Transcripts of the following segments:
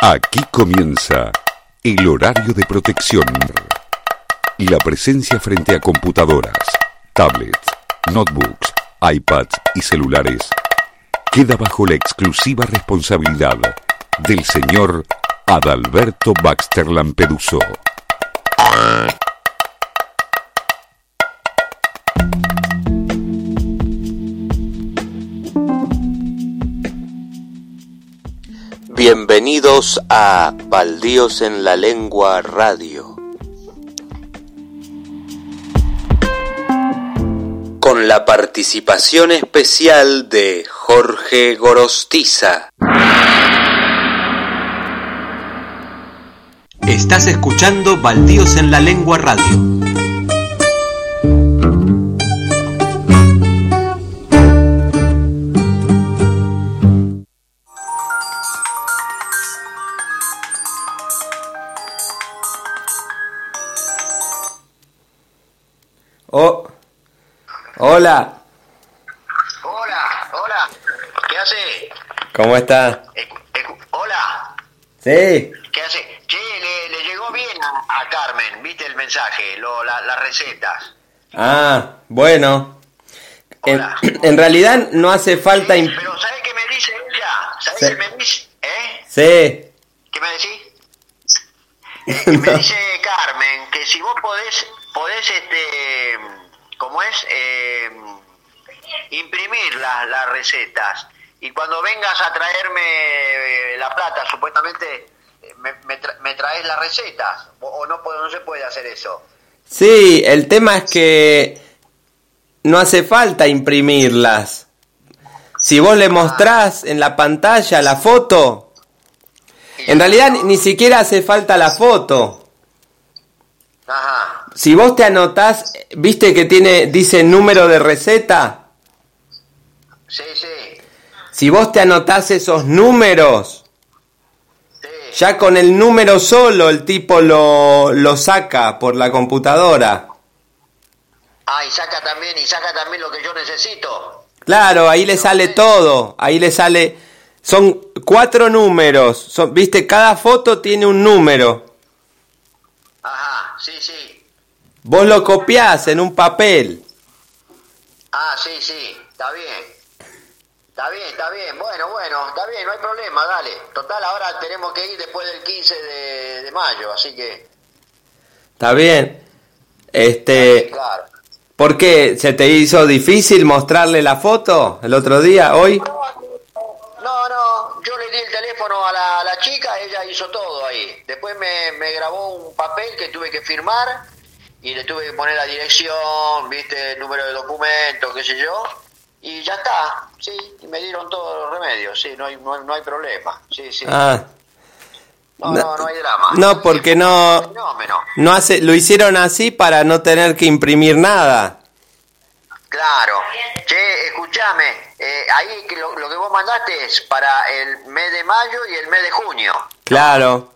Aquí comienza el horario de protección la presencia frente a computadoras, tablets, notebooks, iPads y celulares queda bajo la exclusiva responsabilidad del señor Adalberto Baxter Lampeduso. Bienvenidos a Baldíos en la Lengua Radio. Con la participación especial de Jorge Gorostiza. Estás escuchando Baldíos en la Lengua Radio. Hola, Hola, hola. ¿Qué hace? ¿cómo está? Hola. Sí, ¿Qué hace? Che, le, le llegó bien a, a Carmen, ¿viste el mensaje? Lo, la- las recetas. ah, bueno. En, Hola. en realidad no hace falta... Pero ¿sabes qué me dice ella? ¿Sabes Sí. qué me dice? ¿Eh? Sí, ¿Qué me decís? Eh, que Me dice Carmen que si vos podés, podés este, ¿cómo es? Eh, imprimir la- las recetas. Y cuando vengas a traerme eh, la plata, supuestamente eh, me, me, tra- me traes las recetas. O, no, puedo, no se puede hacer eso. sí, el tema es que no hace falta imprimirlas. Si vos le mostrás en la pantalla la foto, en realidad ni- ni siquiera hace falta la foto. Ajá. Si vos te anotás, viste que tiene, dice número de receta. Sí, sí. Si vos te anotás esos números, sí. ya con el número solo el tipo lo, lo saca por la computadora. Ah, y saca también, y saca también lo que yo necesito. Claro, ahí le sale todo, ahí le sale... Son cuatro números, son, viste, cada foto tiene un número. Ajá, sí, sí. Vos lo copiás en un papel. Ah, sí, sí, está bien. Está bien, está bien. Bueno, bueno, está bien, no hay problema, dale. Total, ahora tenemos que ir después del 15 de, de mayo, así que... ¿Está bien? Este... Claro. ¿Por qué? ¿Se te hizo difícil mostrarle la foto el otro día, hoy? No, no, yo le di el teléfono a la, a la chica, ella hizo todo ahí. Después me, me grabó un papel que tuve que firmar y le tuve que poner la dirección, viste, el número de documento, qué sé yo. Y ya está, sí, y me dieron todos los remedios, sí, no hay, no, no hay problema, sí, sí. Ah, no, no, no hay drama. no, porque no- no hace, lo hicieron así para no tener que imprimir nada. Claro. Che, escúchame, eh, ahí lo, lo que vos mandaste es para el mes de mayo y el mes de junio. Claro.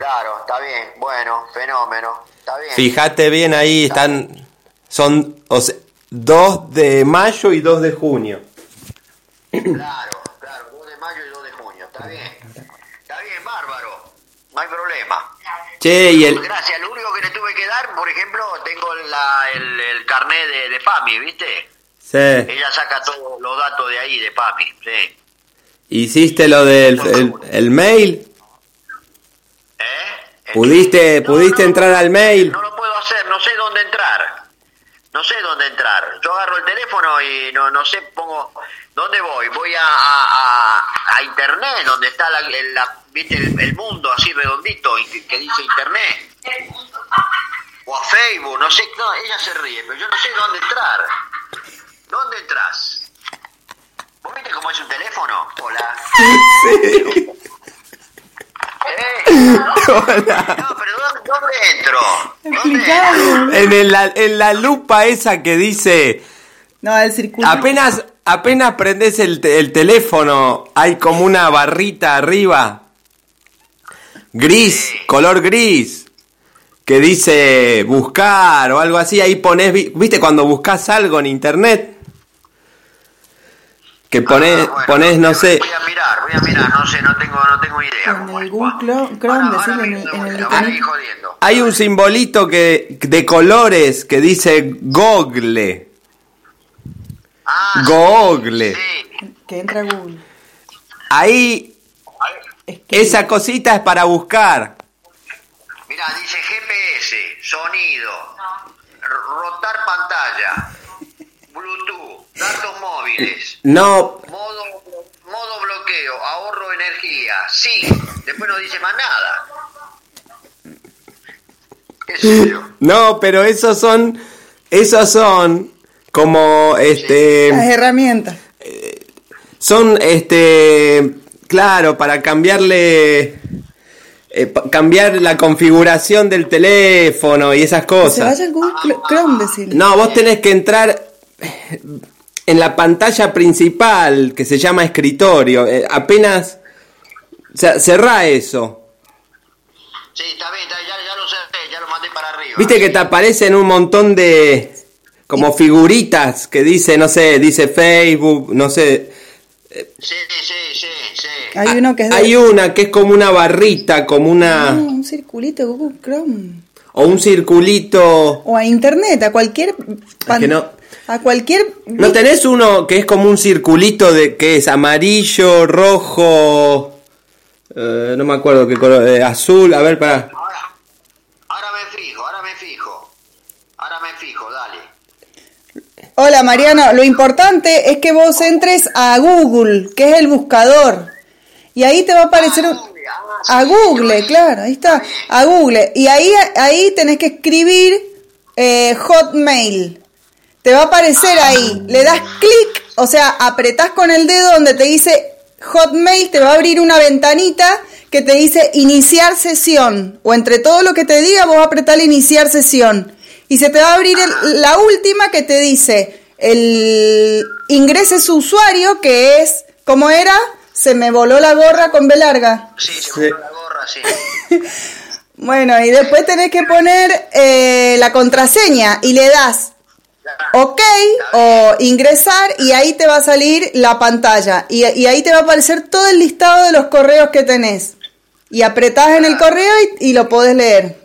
Claro, está bien, bueno, fenómeno, está bien. Fíjate bien ahí, están, son o sea, 2 de mayo y 2 de junio. Claro, claro, 2 de mayo y 2 de junio, está bien. Está bien, bárbaro, no hay problema. Che, y el... Gracias, lo único que le tuve que dar, por ejemplo, tengo la, el, el carnet de, de PAMI, ¿viste? Sí. Ella saca todos los datos de ahí, de PAMI, sí. ¿Hiciste lo del el, el mail? ¿Pudiste, No, pudiste no, entrar al mail? No lo puedo hacer, no sé dónde entrar. No sé dónde entrar. Yo agarro el teléfono y no, no sé, pongo... ¿Dónde voy? Voy a, a, a- internet, donde está la, el- la- ¿viste? El, el mundo así redondito que, dice internet. O a Facebook, no sé. No, ella se ríe, pero yo no sé dónde entrar. ¿Dónde entras? ¿Vos viste cómo es un teléfono? Hola. ¿Eh? Hola. No, pero ¿dónde, entro? En, el- en la lupa esa que dice, No, el circuito. apenas, apenas prendes el, te- el teléfono, hay como una barrita arriba, gris, color gris, que dice buscar o algo así, ahí pones, vi- viste cuando buscas algo en internet, que pones, Ah, bueno, pones no sé, Voy a mirar, voy a mirar, no sé, no tengo, no tengo idea. En el. Google Chrome- hay un simbolito que de colores que dice Google. Ah, Google. Sí. Que entra Google. Ahí Ahí. Es que- esa cosita es para buscar. Mira, dice GPS, sonido, rotar pantalla, datos móviles, No, modo, modo bloqueo, ahorro energía, sí, después no dice más nada. ¿Qué sé yo? no, pero esos son esos son como Las este herramientas. son este claro para cambiarle eh, pa- cambiar la configuración del teléfono y esas Se cosas. vaya al Google Chrome, decirle. No, vos tenés que entrar en la pantalla principal que se llama escritorio. eh, apenas o sea, cerrá eso. Sí, está bien, está- ya, ya lo cerré, ya lo mandé para arriba. Viste que te aparecen un montón de como figuritas que dice, no sé, dice Facebook, no sé. Sí, sí, sí, sí. Hay uno que es de- Hay una que es como una barrita, como una No, un circulito Google Chrome. o un circulito. O a internet, a cualquier pan- que no- a cualquier ¿No tenés uno que es como un circulito de que es amarillo, rojo, eh, no me acuerdo qué color, eh, azul, a ver, para. Ahora, ahora me fijo, ahora me fijo. Ahora me fijo, dale. Hola Mariano, lo importante es que vos entres a Google, que es el buscador. Y ahí te va a aparecer un- a Google, claro, ahí está, a Google. Y ahí, ahí tenés que escribir eh, Hotmail. Te va a aparecer ahí. Le das clic, o sea, apretás con el dedo donde te dice Hotmail, te va a abrir una ventanita que te dice iniciar sesión. O entre todo lo que te diga, vos apretás iniciar sesión. Y se te va a abrir el- la última que te dice el ingrese su usuario, que es, ¿cómo era? Se me voló la gorra con B larga. Sí, se Sí. me la gorra, sí. Bueno, y después tenés que poner eh, la contraseña y le das OK o ingresar y ahí te va a salir la pantalla y, y ahí te va a aparecer todo el listado de los correos que tenés. Y apretás en el correo y, y lo podés leer.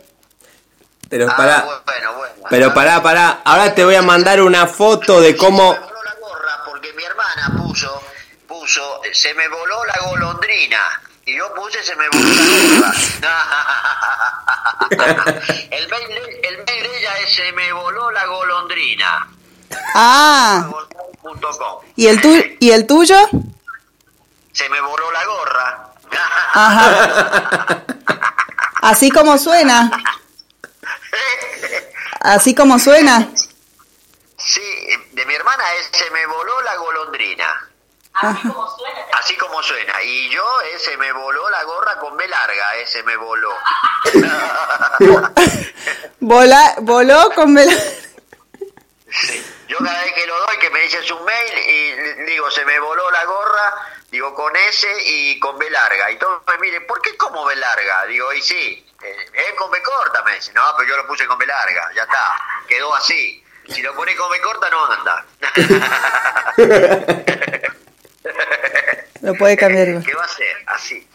Pero Ah, pará, bueno, bueno. pero pará, pará. Ahora te voy a mandar una foto de cómo. Se me voló la gorra porque mi hermana puso, puso, se me voló la golondrina. Y yo puse, se me voló la gorra. el, mail, de- el mail de ella es se me voló la golondrina. Ah. ¿y el, tu ¿y el tuyo? Se me voló la gorra. Ajá. Así como suena. Así como suena. Sí, de mi hermana es se me voló la golondrina. Ajá. Así como suena. Y yo eh, se me voló la gorra con B larga, ese me voló. Vola, voló con vela- Sí. Yo cada vez que lo doy, que me dices un mail y digo, se me voló la gorra, digo con S y con B larga. Y todos me miren, ¿por qué como B larga? Digo, y sí, eh, es con B corta, me dicen. No, pero yo lo puse con B larga, ya está, quedó así. Si lo pones con B corta, no anda. Lo puede cambiar igual. ¿Qué va a ser? Así.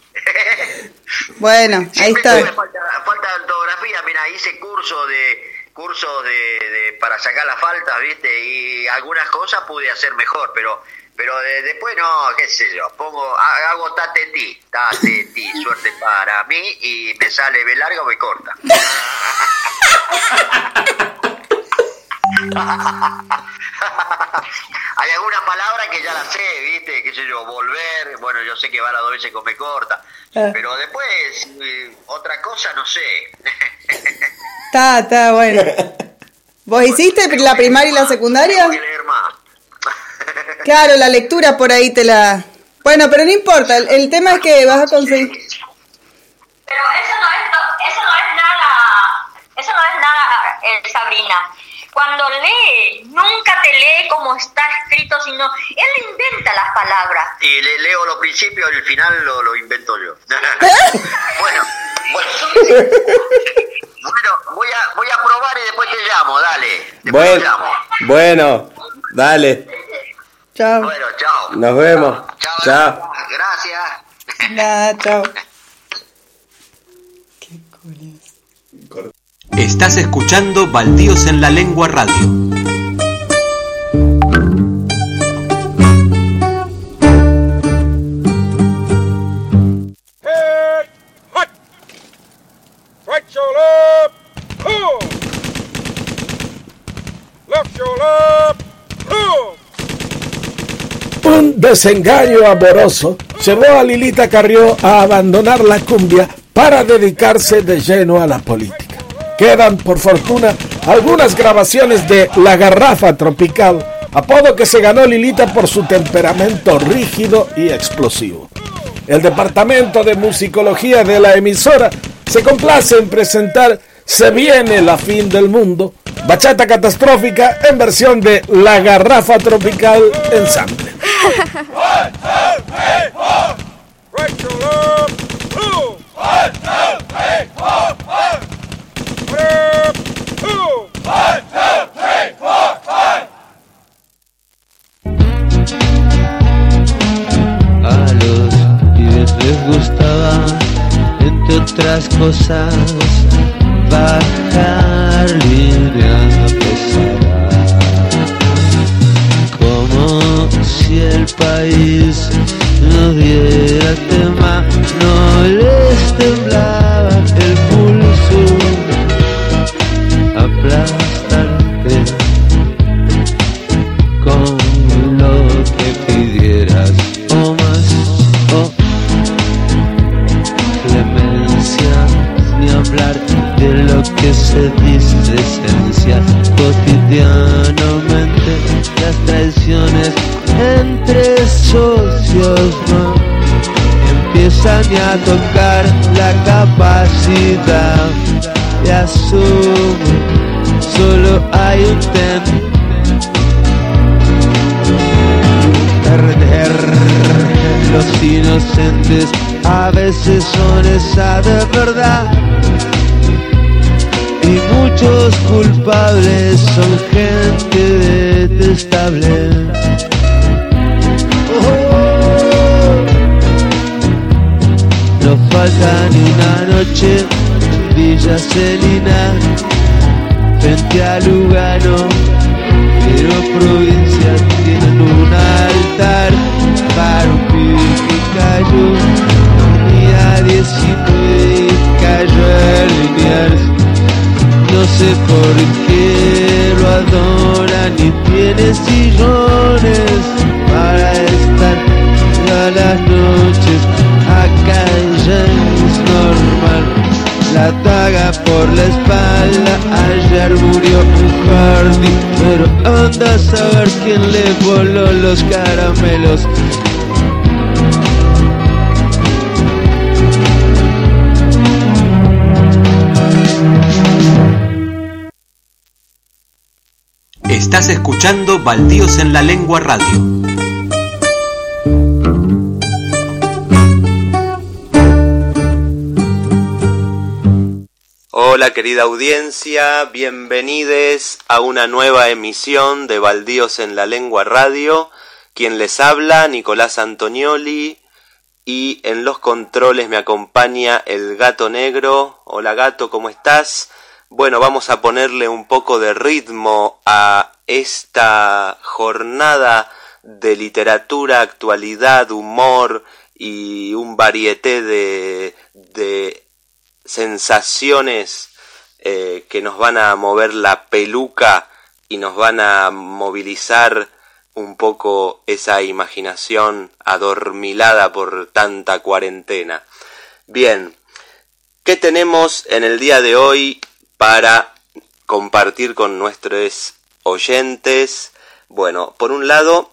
Bueno, ahí está. Falta, falta de ortografía, mira, hice curso de cursos de, de- para sacar las faltas, ¿viste? Y algunas cosas pude hacer mejor, pero pero de- después no, qué sé yo, pongo ha- hago tate ti, tate ti, suerte para mí y me sale B larga o B corta. Hay algunas palabras que ya las sé, ¿viste? Qué sé yo, volver, bueno, yo sé que va la dos veces con B corta, Ah. pero después eh, otra cosa no sé. Está, está, bueno. ¿Vos hiciste la primaria y la secundaria? Tengo que leer más. Claro, la lectura por ahí te la... Bueno, pero no importa, el, el tema es que vas a conseguir... Pero eso no es, no- eso no es nada, eso no es nada, eh, Sabrina. Cuando lee, nunca te lee como está escrito, sino él inventa las palabras. Y le leo los principios y el final lo, lo invento yo. bueno, bueno. Bueno, voy a, voy a probar y después te llamo, dale. Después te Bueno, llamo. bueno, dale. Chao. Bueno, chao. Nos vemos. Chao. Chao. Gracias. Nada, chao. Estás escuchando Baldíos en la Lengua Radio. Un desengaño amoroso llevó a Lilita Carrió a abandonar la cumbia para dedicarse de lleno a la política. Quedan, por fortuna, algunas grabaciones de La Garrafa Tropical, apodo que se ganó Lilita por su temperamento rígido y explosivo. El departamento de musicología de la emisora se complace en presentar Se viene la fin del mundo, bachata catastrófica en versión de La Garrafa Tropical Ensamble. One, les gustaba, entre otras cosas, bajar línea pesada. Como si el país no diera tema, no les temblaba dice esencia. Cotidianamente las traiciones entre socios no empiezan a tocar la capacidad de asumir. Solo hay un ten los inocentes a veces son esa de verdad muchos culpables son gente detestable. No falta ni una noche Villa Celina frente a Lugano pero provincias tienen un altar para un pibe que cayó tenía 19 y cayó a Liniers no sé por qué lo adoran y tiene sillones para estar todas las noches acá ya es normal la daga por la espalda, ayer murió un jardín, pero anda a saber quién le voló los caramelos. Estás escuchando Baldíos en la Lengua Radio. Hola querida audiencia, bienvenidos a una nueva emisión de Baldíos en la Lengua Radio. Quien les habla, Nicolás Antonioli, y en los controles me acompaña el gato negro. Hola gato, ¿cómo estás? Bueno, vamos a ponerle un poco de ritmo a esta jornada de literatura, actualidad, humor y un varieté de, de sensaciones eh, que nos van a mover la peluca y nos van a movilizar un poco esa imaginación adormilada por tanta cuarentena. Bien, ¿qué tenemos en el día de hoy para compartir con nuestros oyentes? Bueno, por un lado,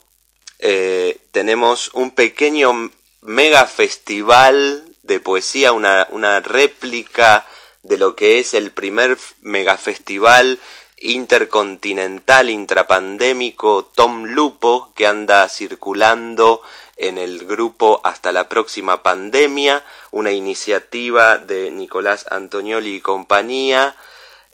eh, tenemos un pequeño mega festival de poesía, una, una réplica de lo que es el primer megafestival intercontinental intrapandémico Tom Lupo que anda circulando en el grupo Hasta la próxima pandemia, una iniciativa de Nicolás Antonioli y compañía,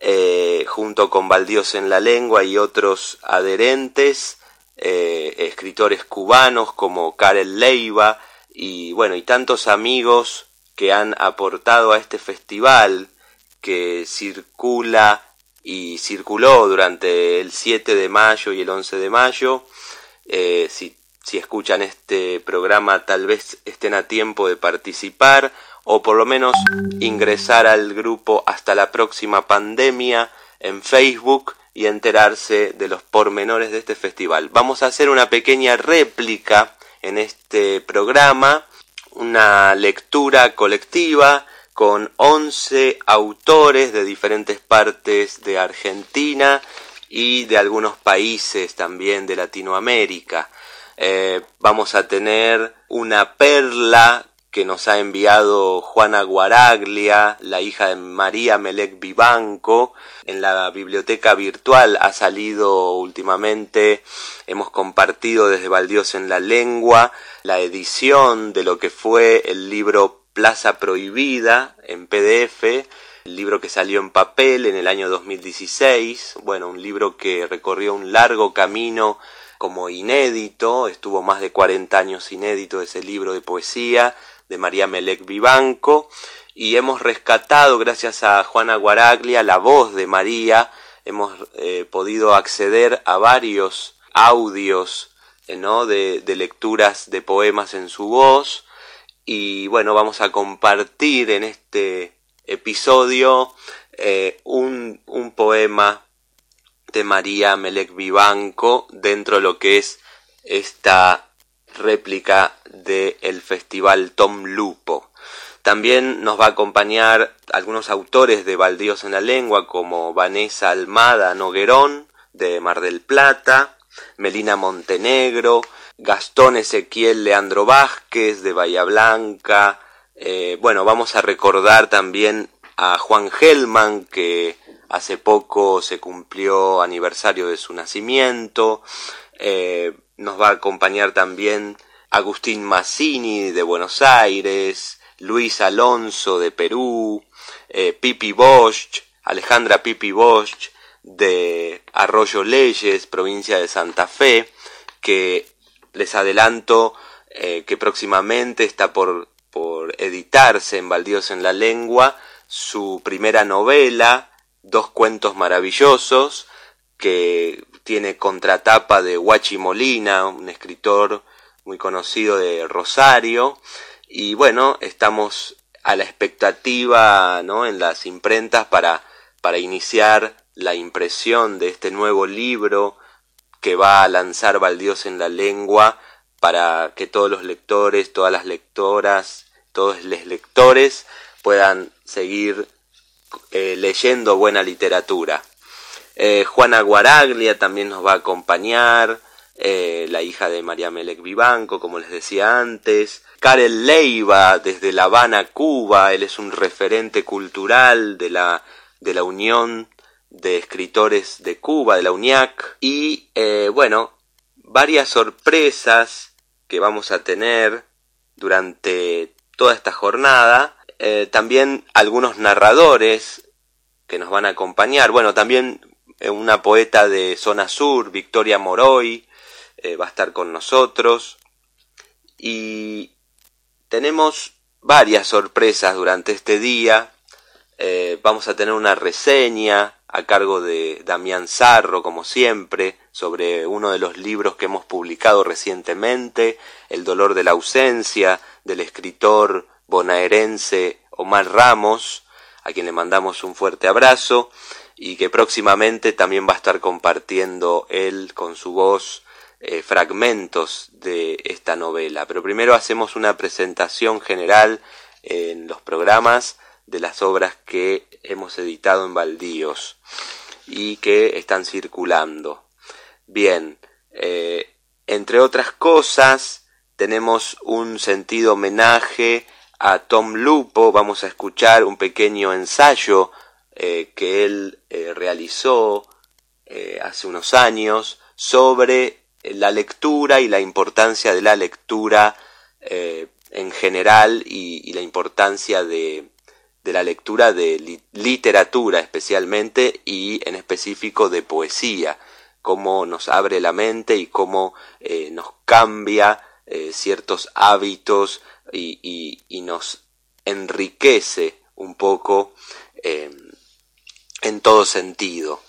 eh, junto con Baldíos en la Lengua y otros adherentes, eh, escritores cubanos como Karel Leiva y bueno, y tantos amigos que han aportado a este festival que circula y circuló durante el 7 de mayo y el 11 de mayo. Eh, si, si escuchan este programa tal vez estén a tiempo de participar o por lo menos ingresar al grupo hasta la próxima pandemia en Facebook y enterarse de los pormenores de este festival. Vamos a hacer una pequeña réplica en este programa, una lectura colectiva con 11 autores de diferentes partes de Argentina y de algunos países también de Latinoamérica. Eh, vamos a tener una perla que nos ha enviado Juana Guaraglia, la hija de María Melec Vivanco. En la biblioteca virtual ha salido últimamente, hemos compartido desde Valdios en la Lengua la edición de lo que fue el libro Plaza Prohibida en PDF, el libro que salió en papel en el año 2016, bueno, un libro que recorrió un largo camino como inédito, estuvo más de 40 años inédito ese libro de poesía, de María Melec Vivanco y hemos rescatado gracias a Juana Guaraglia la voz de María, hemos eh, podido acceder a varios audios eh, de, de lecturas de poemas en su voz. Y bueno, vamos a compartir en este episodio eh, un, un poema de María Melec Vivanco dentro de lo que es esta réplica del Festival Tom Lupo. También nos va a acompañar algunos autores de Baldíos en la Lengua como Vanessa Almada Noguerón de Mar del Plata, Melina Montenegro, Gastón Ezequiel Leandro Vázquez de Bahía Blanca. Eh, bueno, vamos a recordar también a Juan Gelman que hace poco se cumplió aniversario de su nacimiento. Eh, nos va a acompañar también Agustín Massini de Buenos Aires, Luis Alonso de Perú, eh, Pipi Bosch, Alejandra Pipi Bosch de Arroyo Leyes, provincia de Santa Fe, que les adelanto eh, que próximamente está por, por editarse en Baldíos en la Lengua su primera novela, Dos Cuentos Maravillosos, que tiene contratapa de Huachi Molina, un escritor muy conocido de Rosario, y bueno, estamos a la expectativa ¿no? en las imprentas para, para iniciar la impresión de este nuevo libro que va a lanzar Baldíos en la lengua para que todos los lectores, todas las lectoras, todos los lectores puedan seguir eh, leyendo buena literatura. Eh, Juana Guaraglia también nos va a acompañar, eh, la hija de María Melec Vivanco, como les decía antes. Karel Leiva, desde La Habana, Cuba, él es un referente cultural de la, de la Unión de Escritores de Cuba, de la UNIAC. Y eh, bueno, varias sorpresas que vamos a tener durante toda esta jornada. también algunos narradores que nos van a acompañar. Bueno, también una poeta de zona sur, Victoria Moroy, eh, va a estar con nosotros. Y tenemos varias sorpresas durante este día. Eh, vamos a tener una reseña a cargo de Damián Zarro, como siempre, sobre uno de los libros que hemos publicado recientemente, El dolor de la ausencia, del escritor bonaerense Omar Ramos, a quien le mandamos un fuerte abrazo y que próximamente también va a estar compartiendo él con su voz eh, fragmentos de esta novela. Pero primero hacemos una presentación general en los programas de las obras que hemos editado en Baldíos y que están circulando. Bien, eh, entre otras cosas, tenemos un sentido homenaje a Tom Lupo, vamos a escuchar un pequeño ensayo eh, que él eh, realizó eh, hace unos años sobre la lectura y la importancia de la lectura en general y, la importancia de, la lectura de literatura especialmente y en específico de poesía. cómo nos abre la mente y cómo nos cambia ciertos hábitos y, nos enriquece un poco en todo sentido.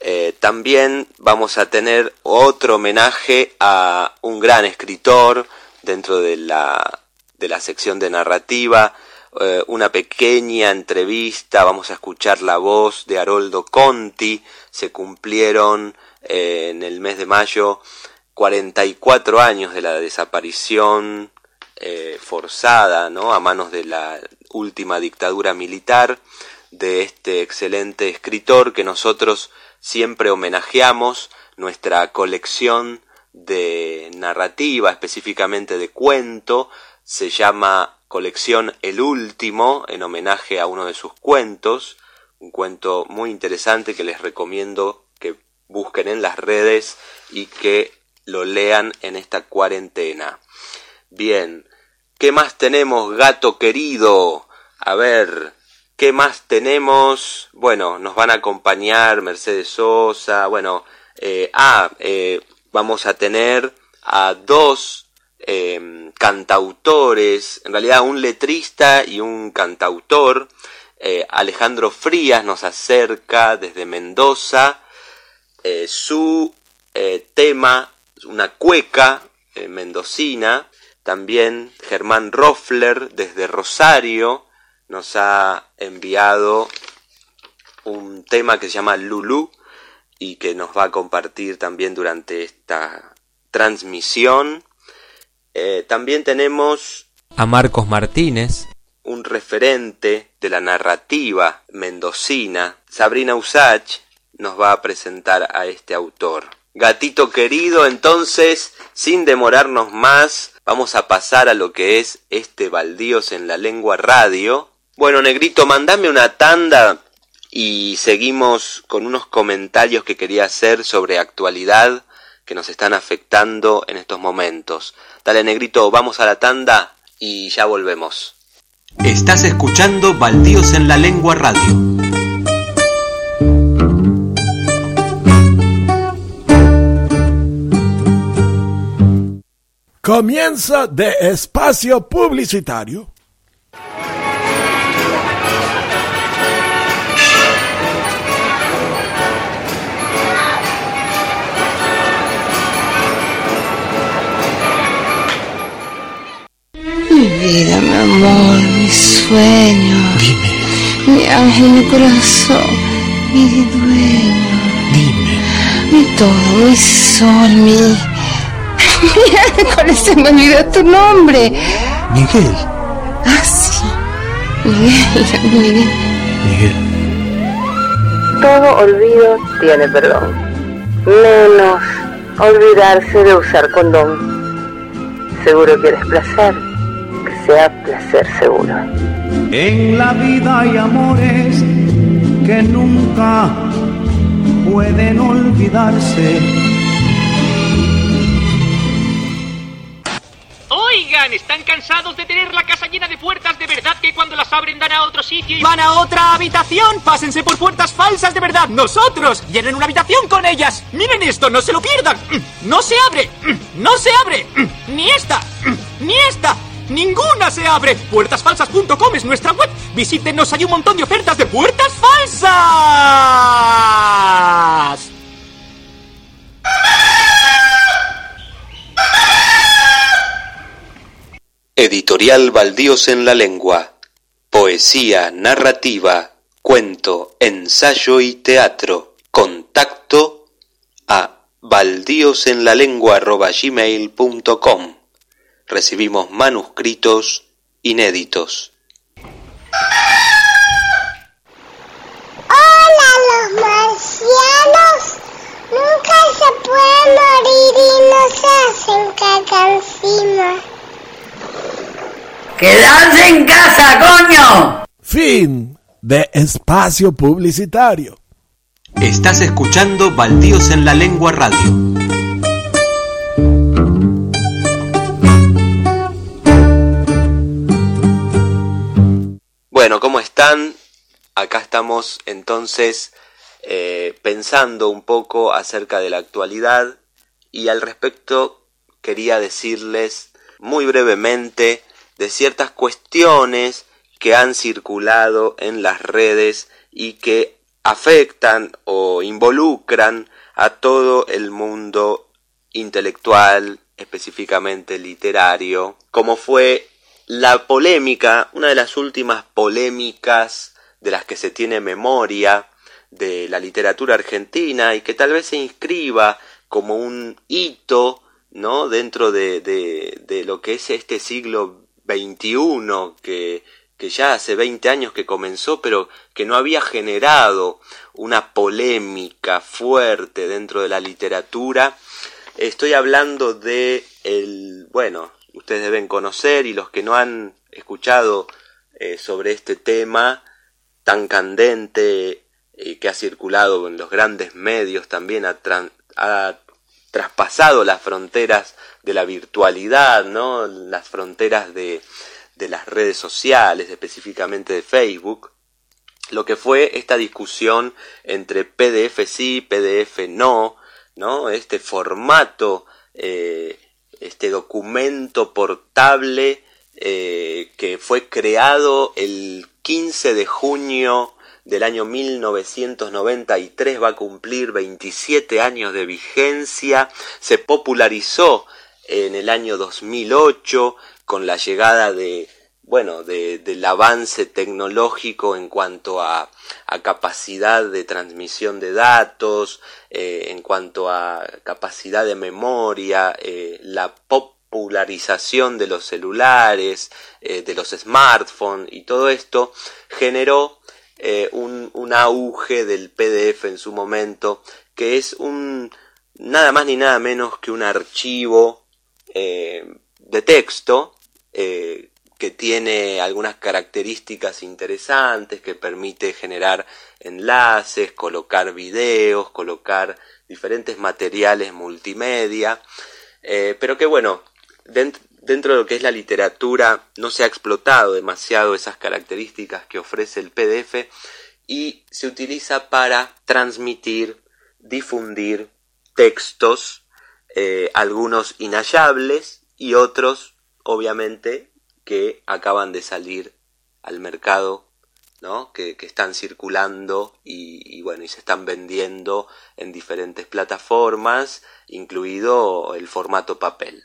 Eh, también vamos a tener otro homenaje a un gran escritor dentro de la, de la sección de narrativa, eh, una pequeña entrevista, vamos a escuchar la voz de Haroldo Conti, se cumplieron eh, en el mes de mayo 44 años de la desaparición forzada ¿no? a manos de la última dictadura militar de este excelente escritor que nosotros siempre homenajeamos, nuestra colección de narrativa, específicamente de cuento, se llama colección El Último, en homenaje a uno de sus cuentos, un cuento muy interesante que les recomiendo que busquen en las redes y que lo lean en esta cuarentena. Bien, ¿qué más tenemos, gato querido? A ver, ¿qué más tenemos? Bueno, nos van a acompañar Mercedes Sosa, bueno, eh, ah, eh, vamos a tener a dos eh, cantautores, en realidad un letrista y un cantautor. Eh, Alejandro Frías nos acerca desde Mendoza su tema, una cueca mendocina. También Germán Roffler desde Rosario nos ha enviado un tema que se llama Lulu y que nos va a compartir también durante esta transmisión. Eh, también tenemos a Marcos Martínez, un referente de la narrativa mendocina, Sabrina Usach, nos va a presentar a este autor. Gatito querido, entonces, sin demorarnos más, vamos a pasar a lo que es este Baldíos en la Lengua Radio. Bueno, Negrito, mandame una tanda y seguimos con unos comentarios que quería hacer sobre actualidad que nos están afectando en estos momentos. Dale, Negrito, vamos a la tanda y ya volvemos. Estás escuchando Baldíos en la Lengua Radio. Comienza de espacio publicitario. Mi vida, mi amor, mi sueño. Dime. Mi ángel, mi corazón, mi dueño. Dime. Mi todo, mi sol, mi. Mira, con ese me olvidó tu nombre. Miguel. Ah, sí. Miguel, Miguel. Miguel. Todo olvido tiene perdón. Menos olvidarse de usar condón. Seguro quieres placer, sea placer seguro. En la vida hay amores que nunca pueden olvidarse. Oigan, ¿están cansados de tener la casa llena de puertas de verdad que cuando las abren dan a otro sitio y ¡Van a otra habitación! ¡Pásense por puertas falsas de verdad! ¡Nosotros! ¡Llenen una habitación con ellas! ¡Miren esto! ¡No se lo pierdan! ¡No se abre! ¡No se abre! ¡Ni esta! ¡Ni esta! ¡Ninguna se abre! Puertasfalsas.com es nuestra web. Visítenos, hay un montón de ofertas de puertas falsas. Editorial Baldíos en la Lengua. Poesía, narrativa, cuento, ensayo y teatro. Contacto a baldíosenlalengua.gmail.com Recibimos manuscritos inéditos. Hola, los marcianos. Nunca se pueden morir y no se hacen caca encima. ¡Quedarse en casa, coño! Fin de espacio publicitario. Estás escuchando Baldíos en la Lengua Radio. Bueno, ¿cómo están? Acá estamos entonces eh, pensando un poco acerca de la actualidad y al respecto quería decirles muy brevemente de ciertas cuestiones que han circulado en las redes y que afectan o involucran a todo el mundo intelectual, específicamente literario, como fue la polémica, una de las últimas polémicas de las que se tiene memoria de la literatura argentina y que tal vez se inscriba como un hito ¿no? dentro de, de, lo que es este siglo XXI que, que ya hace 20 años que comenzó, pero que no había generado una polémica fuerte dentro de la literatura. Estoy hablando de el, bueno, ustedes deben conocer y los que no han escuchado eh, sobre este tema tan candente y que ha circulado en los grandes medios también ha, traspasado las fronteras de la virtualidad, ¿no? las fronteras de, de las redes sociales, específicamente de Facebook, lo que fue esta discusión entre PDF sí, PDF no, ¿no? Este formato, eh, este documento portable eh, que fue creado el 15 de junio del año 1993, va a cumplir 27 años de vigencia, se popularizó en el año 2008 con la llegada de bueno, de, del avance tecnológico en cuanto a, capacidad de transmisión de datos, eh, en cuanto a capacidad de memoria, eh, la popularización de los celulares, eh, de los smartphones y todo esto generó un, un auge del PDF en su momento, que es un nada más ni nada menos que un archivo de texto que tiene algunas características interesantes, que permite generar enlaces, colocar videos, colocar diferentes materiales multimedia, eh, pero que bueno, dentro, de lo que es la literatura no se ha explotado demasiado esas características que ofrece el PDF y se utiliza para transmitir, difundir textos, eh, algunos inhallables y otros obviamente que acaban de salir al mercado, ¿no? que, están circulando y, bueno, y se están vendiendo en diferentes plataformas, incluido el formato papel.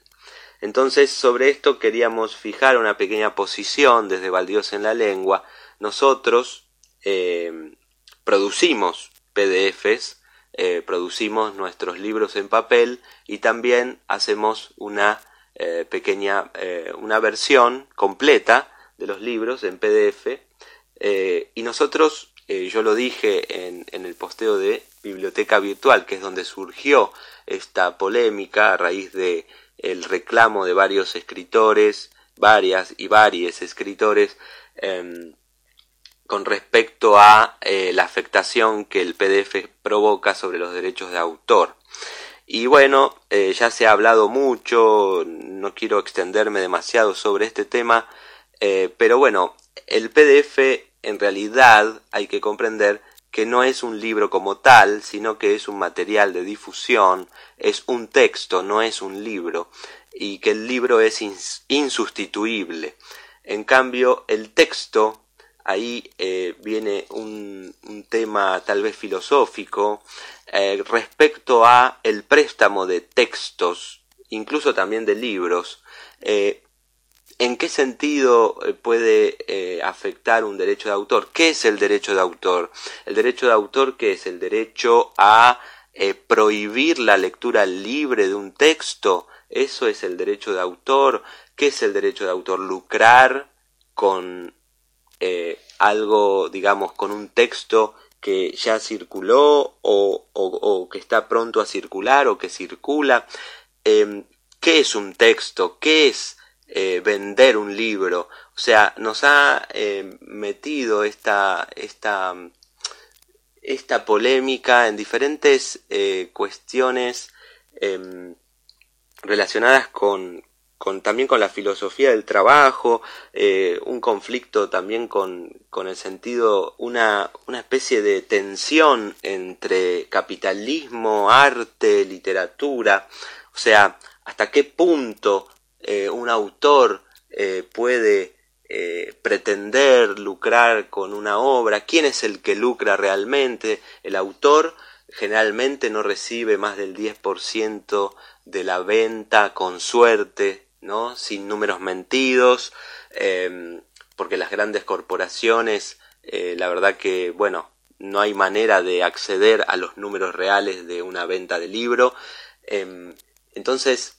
Entonces, sobre esto queríamos fijar una pequeña posición desde Baldíos en la Lengua. Nosotros eh, producimos PDFs, eh, producimos nuestros libros en papel y también hacemos una eh, pequeña, eh, una versión completa de los libros en PDF. Eh, y nosotros, yo lo dije en, el posteo de Biblioteca Virtual, que es donde surgió esta polémica a raíz de el reclamo de varios escritores, varias y varios escritores, em, con respecto a la afectación que el PDF provoca sobre los derechos de autor. Y bueno, eh, ya se ha hablado mucho, no quiero extenderme demasiado sobre este tema, eh, pero bueno, el PDF en realidad hay que comprender que no es un libro como tal, sino que es un material de difusión, es un texto, no es un libro, y que el libro es insustituible. En cambio, el texto, ahí eh, viene un, un, tema tal vez filosófico, eh, respecto a el préstamo de textos, incluso también de libros, eh, ¿en qué sentido eh, puede afectar un derecho de autor? ¿Qué es el derecho de autor? El derecho de autor, ¿qué es? El derecho a prohibir la lectura libre de un texto. Eso es el derecho de autor. ¿Qué es el derecho de autor? Lucrar con algo, digamos, con un texto que ya circuló o, que está pronto a circular o que circula. Em, ¿Qué es un texto? ¿Qué es eh, vender un libro? O sea, nos ha em, metido esta, esta, esta polémica en diferentes eh, cuestiones em, relacionadas con, con, también con la filosofía del trabajo, eh, un conflicto también con, con el sentido, una, una especie de tensión entre capitalismo, arte, literatura, o sea, hasta qué punto eh, un autor eh, puede pretender lucrar con una obra, quién es el que lucra realmente, el autor generalmente no recibe más del 10% de la venta con suerte Sin números mentidos, em, porque las grandes corporaciones, eh, la verdad que, bueno, no hay manera de acceder a los números reales de una venta de libro. Em, entonces,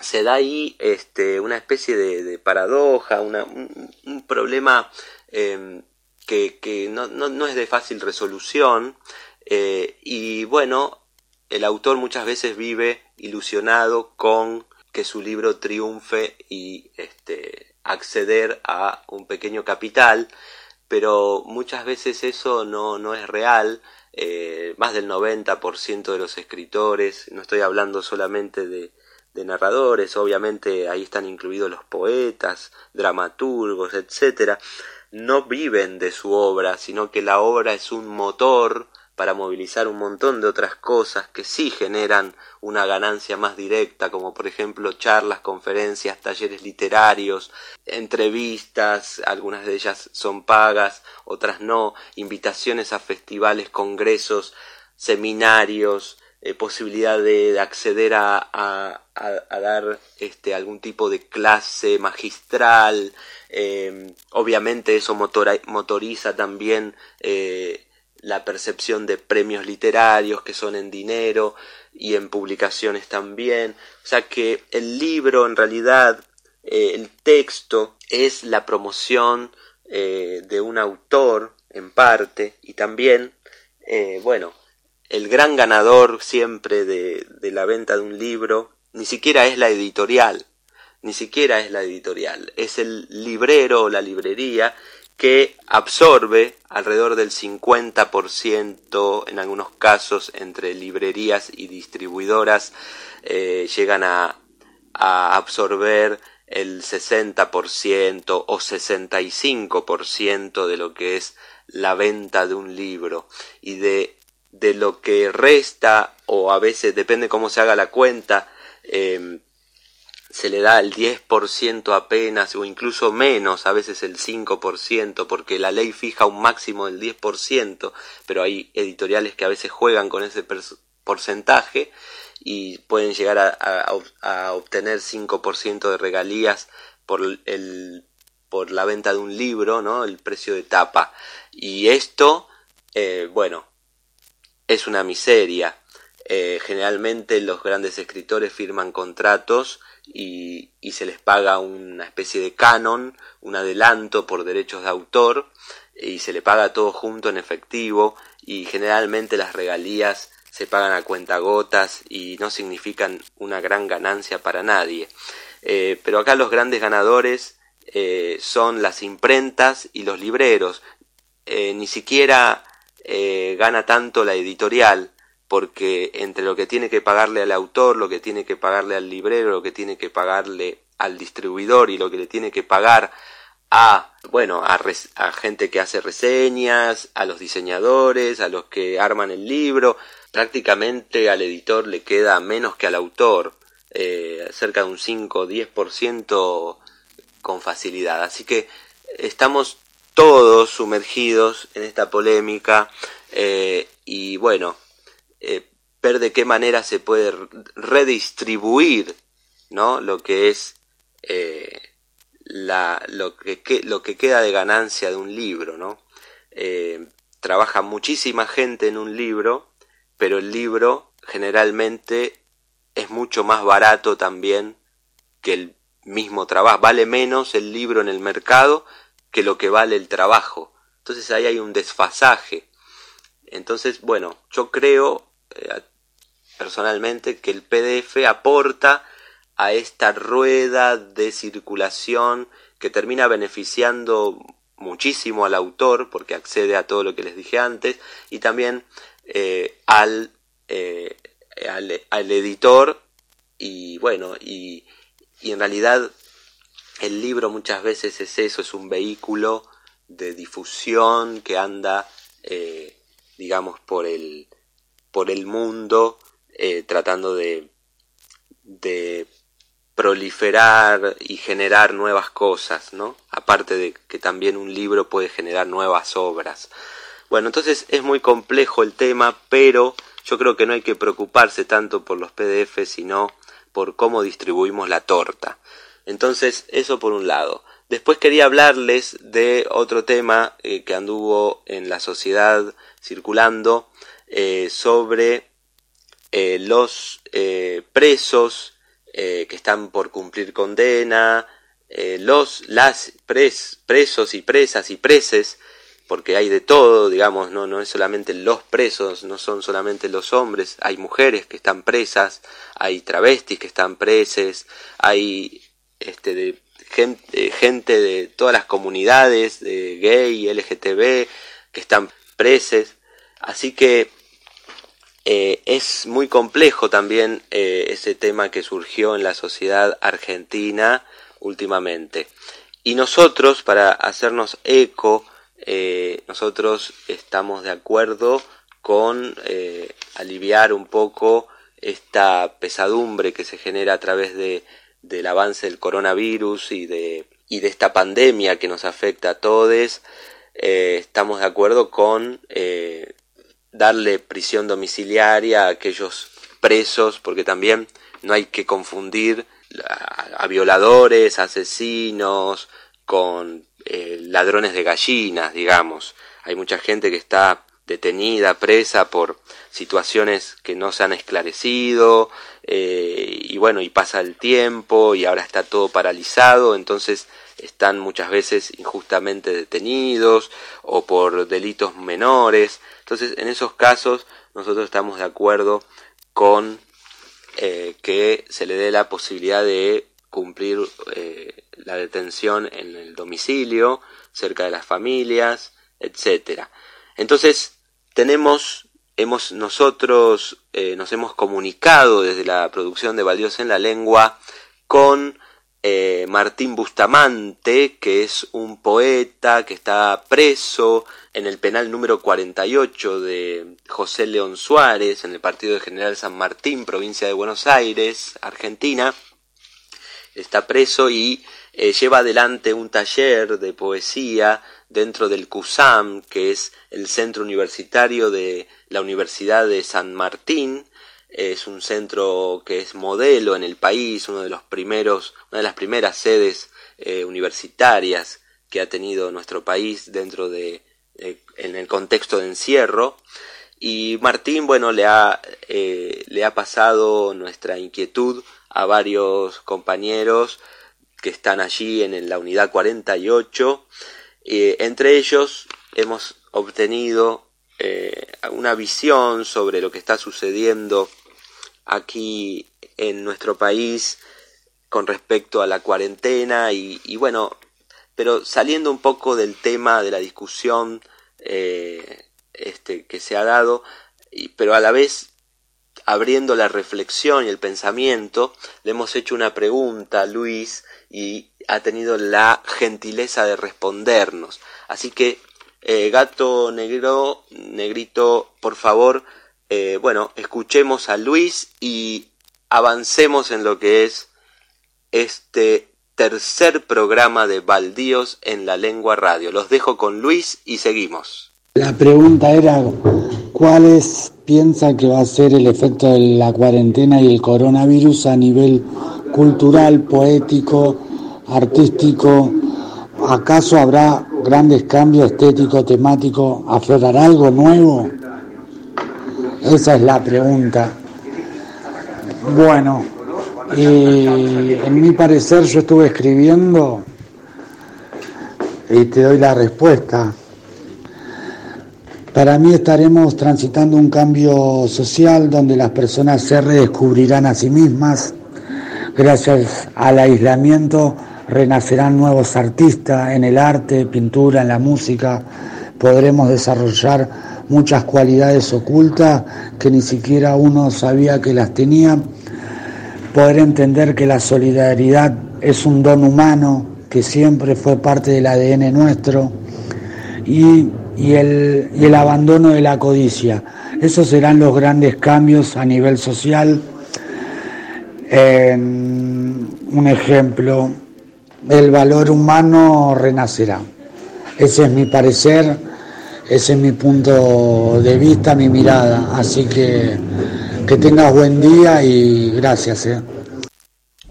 se da ahí este, una especie de, paradoja, un, problema em, que, no, es de fácil resolución. Eh, y bueno, el autor muchas veces vive ilusionado con que su libro triunfe y este, acceder a un pequeño capital, pero muchas veces eso no, no es real. Eh, más del 90% de los escritores, no estoy hablando solamente de, de narradores, obviamente ahí están incluidos los poetas, dramaturgos, etcétera, no viven de su obra, sino que la obra es un motor para movilizar un montón de otras cosas que sí generan una ganancia más directa, como por ejemplo charlas, conferencias, talleres literarios, entrevistas, algunas de ellas son pagas, otras no, invitaciones a festivales, congresos, seminarios, eh, posibilidad de, acceder a, a, dar este, algún tipo de clase magistral, eh, obviamente eso motoriza también eh, la percepción de premios literarios que son en dinero y en publicaciones también. O sea que el libro en realidad, eh, el texto es la promoción eh, de un autor en parte y también, eh, bueno, el gran ganador siempre de, de la venta de un libro ni siquiera es la editorial, ni siquiera es la editorial, es el librero o la librería que absorbe alrededor del 50% en algunos casos entre librerías y distribuidoras eh, llegan a, a, absorber el 60% o 65% de lo que es la venta de un libro. Y de, de lo que resta o a veces depende cómo se haga la cuenta eh, se le da el 10% apenas o incluso menos, a veces el 5%, porque la ley fija un máximo del 10%, pero hay editoriales que a veces juegan con ese porcentaje y pueden llegar a, obtener 5% de regalías por, el, por la venta de un libro, ¿no? el precio de tapa. Y esto, eh, bueno, es una miseria. Eh, generalmente los grandes escritores firman contratos y, se les paga una especie de canon, un adelanto por derechos de autor y se le paga todo junto en efectivo y generalmente las regalías se pagan a cuentagotas y no significan una gran ganancia para nadie. Eh, pero acá los grandes ganadores eh, son las imprentas y los libreros. Ni siquiera gana tanto la editorial, porque entre lo que tiene que pagarle al autor, lo que tiene que pagarle al librero, lo que tiene que pagarle al distribuidor y lo que le tiene que pagar a, bueno, a, gente que hace reseñas, a los diseñadores, a los que arman el libro, prácticamente al editor le queda menos que al autor, eh, cerca de un 5 o 10% con facilidad. Así que estamos todos sumergidos en esta polémica eh, y bueno, eh, ver de qué manera se puede redistribuir ¿no? lo que es eh, la, lo, que, lo que queda de ganancia de un libro. ¿no? Eh, trabaja muchísima gente en un libro, pero el libro generalmente es mucho más barato también que el mismo trabajo. Vale menos el libro en el mercado que lo que vale el trabajo. Entonces ahí hay un desfasaje. Entonces, bueno, yo creo eh, personalmente que el PDF aporta a esta rueda de circulación que termina beneficiando muchísimo al autor porque accede a todo lo que les dije antes y también eh, al, eh, al, al, editor y bueno y, y en realidad el libro muchas veces es eso, es un vehículo de difusión que anda, digamos, por el, por el mundo eh, tratando de, de proliferar y generar nuevas cosas, ¿no? Aparte de que también un libro puede generar nuevas obras. Bueno, entonces es muy complejo el tema, pero yo creo que no hay que preocuparse tanto por los PDF, sino por cómo distribuimos la torta. Entonces, eso por un lado. Después quería hablarles de otro tema eh, que anduvo en la sociedad circulando eh, sobre eh, los presos que están por cumplir condena, los las presos y presas y preses porque hay de todo, digamos, no, no es solamente los presos, no son solamente los hombres, hay mujeres que están presas, hay travestis que están preses, hay este, de, gente, gente de todas las comunidades, de gay, LGTB, que están preses, así que eh, es muy complejo también eh, ese tema que surgió en la sociedad argentina últimamente. Y nosotros, para hacernos eco, eh, nosotros estamos de acuerdo con aliviar un poco esta pesadumbre que se genera a través de, del avance del coronavirus y de, y de esta pandemia que nos afecta a todos. Estamos de acuerdo con darle prisión domiciliaria a aquellos presos, porque también no hay que confundir a violadores, asesinos, con eh, ladrones de gallinas, digamos. Hay mucha gente que está detenida, presa por situaciones que no se han esclarecido eh, y bueno, y pasa el tiempo y ahora está todo paralizado, entonces están muchas veces injustamente detenidos o por delitos menores. Entonces, en esos casos nosotros estamos de acuerdo con eh, que se le dé la posibilidad de cumplir eh, la detención en el domicilio, cerca de las familias, etcétera. Entonces, tenemos, hemos nosotros eh, nos hemos comunicado desde la producción de Valdios en la Lengua con eh, Martín Bustamante, que es un poeta que está preso en el penal número 48 de José León Suárez, en el Partido de General San Martín, provincia de Buenos Aires, Argentina está preso y eh, lleva adelante un taller de poesía dentro del CUSAM, que es el centro universitario de la Universidad de San Martín. Es un centro que es modelo en el país, uno de los primeros, una de las primeras sedes eh, universitarias que ha tenido nuestro país dentro de, en el contexto de encierro. Y Martín, bueno, le ha, eh, le ha pasado nuestra inquietud a varios compañeros que están allí en la unidad 48. Eh, entre ellos hemos obtenido eh, una visión sobre lo que está sucediendo aquí en nuestro país con respecto a la cuarentena y, bueno, pero saliendo un poco del tema de la discusión eh, este, que se ha dado, pero a la vez abriendo la reflexión y el pensamiento, le hemos hecho una pregunta a Luis y ha tenido la gentileza de respondernos. Así que, eh, gato negro, negrito, por favor, eh, bueno, escuchemos a Luis y avancemos en lo que es este tercer programa de Baldíos en la Lengua Radio. Los dejo con Luis y seguimos. La pregunta era, ¿cuáles piensa que va a ser el efecto de la cuarentena y el coronavirus a nivel cultural, poético, artístico? ¿Acaso habrá grandes cambios estéticos, temáticos? ¿Aflorará algo nuevo? Esa es la pregunta. Bueno, en mi parecer yo estuve escribiendo y te doy la respuesta. Para mí estaremos transitando un cambio social donde las personas se redescubrirán a sí mismas. Gracias al aislamiento renacerán nuevos artistas en el arte, pintura, en la música. Podremos desarrollar muchas cualidades ocultas que ni siquiera uno sabía que las tenía. poder entender que la solidaridad es un don humano que siempre fue parte del ADN nuestro y, y el, y el abandono de la codicia. Esos serán los grandes cambios a nivel social. Un ejemplo, el valor humano renacerá. Ese es mi parecer, ese es mi punto de vista, mi mirada. Así que que tengas buen día y gracias. ¿eh?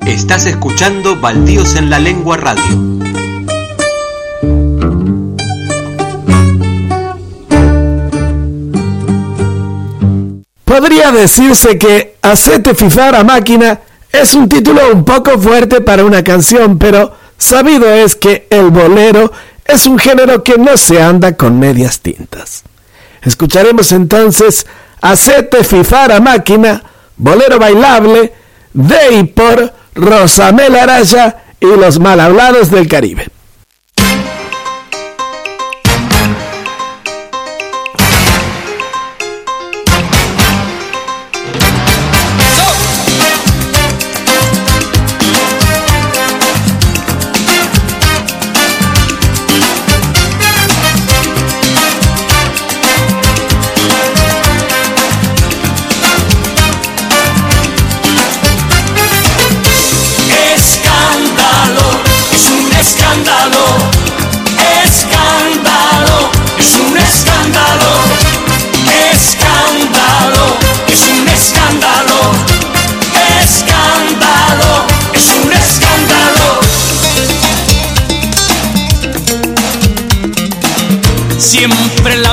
Estás escuchando Baldíos en la Lengua Radio. Podría decirse que Hacete fifar a máquina es un título un poco fuerte para una canción, pero sabido es que el bolero es un género que no se anda con medias tintas. Escucharemos entonces Hacete fifar a máquina, bolero bailable, de y por Rosamel Araya y los mal hablados del Caribe.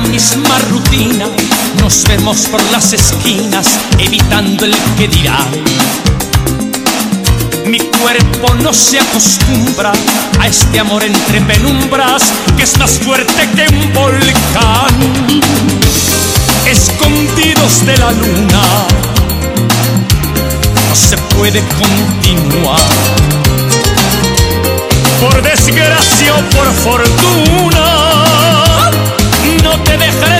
Misma rutina, nos vemos por las esquinas, evitando el que dirá. Mi cuerpo no se acostumbra a este amor entre penumbras que es más fuerte que un volcán. Escondidos de la luna, no se puede continuar. Por desgracia o por fortuna, te dejaré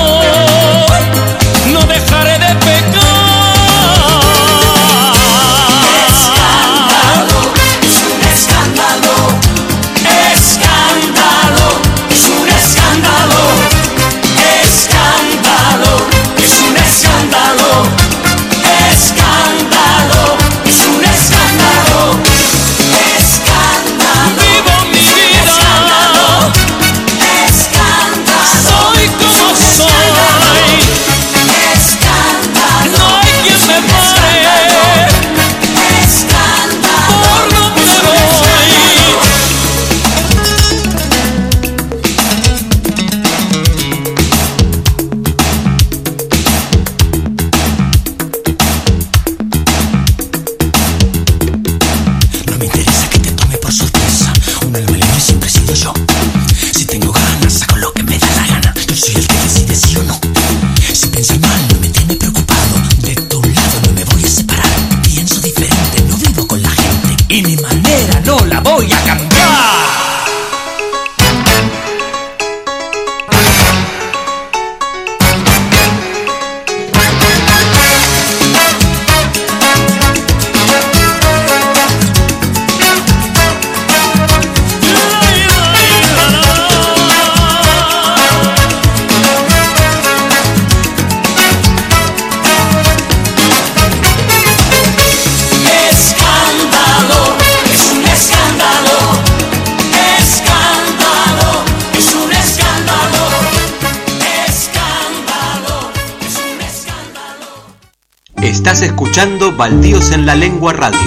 Baldíos en la Lengua Radio.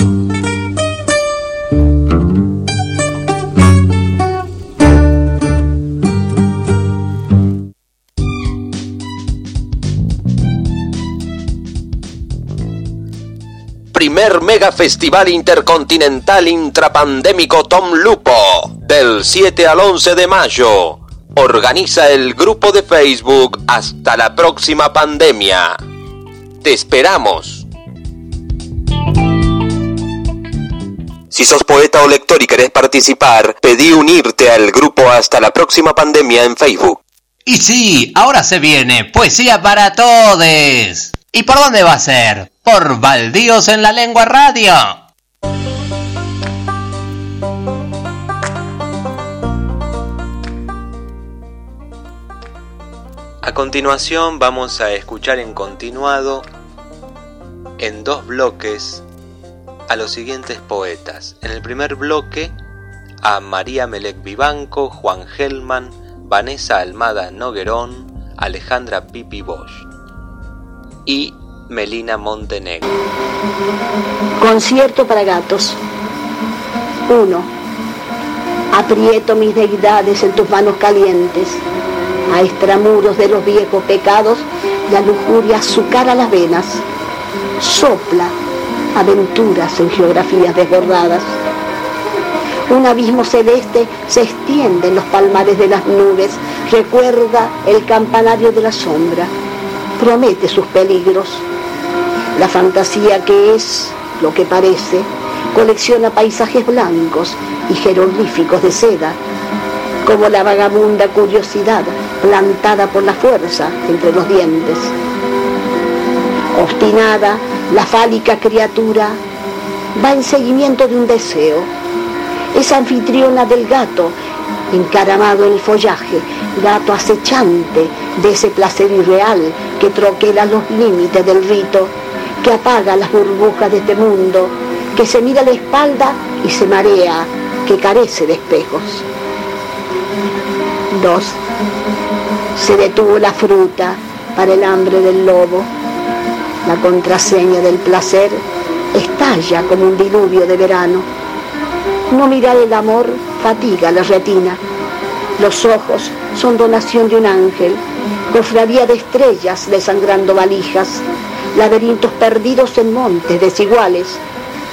primer mega festival intercontinental intrapandémico Tom Lupo, del 7 al 11 de mayo. Organiza el grupo de Facebook Hasta la próxima pandemia. Te esperamos. Si sos poeta o lector y querés participar, pedí unirte al grupo Hasta la próxima pandemia en Facebook. Y sí, ahora se viene poesía para todos. ¿Y por dónde va a ser? Por Baldíos en la Lengua Radio. A continuación vamos a escuchar en continuado en dos bloques a los siguientes poetas. En el primer bloque a María Melec Vivanco, Juan Gelman, Vanessa Almada Noguerón, Alejandra Pipi Bosch y Melina Montenegro. Concierto para gatos. 1. Aprieto mis deidades en tus manos calientes. A extramuros de los viejos pecados, la lujuria azucara las venas. Sopla aventuras en geografías desbordadas. Un abismo celeste se extiende en los palmares de las nubes. Recuerda el campanario de la sombra promete sus peligros. La fantasía que es lo que parece colecciona paisajes blancos y jeroglíficos de seda, como la vagabunda curiosidad plantada por la fuerza entre los dientes. Obstinada, la fálica criatura va en seguimiento de un deseo. Es anfitriona del gato, encaramado en el follaje, gato acechante de ese placer irreal que troquela los límites del rito, que apaga las burbujas de este mundo, que se mira la espalda y se marea, que carece de espejos. 2. Se detuvo la fruta para el hambre del lobo. La contraseña del placer estalla como un diluvio de verano. No mirar el amor fatiga la retina. Los ojos son donación de un ángel, cofradía de estrellas desangrando valijas, laberintos perdidos en montes desiguales,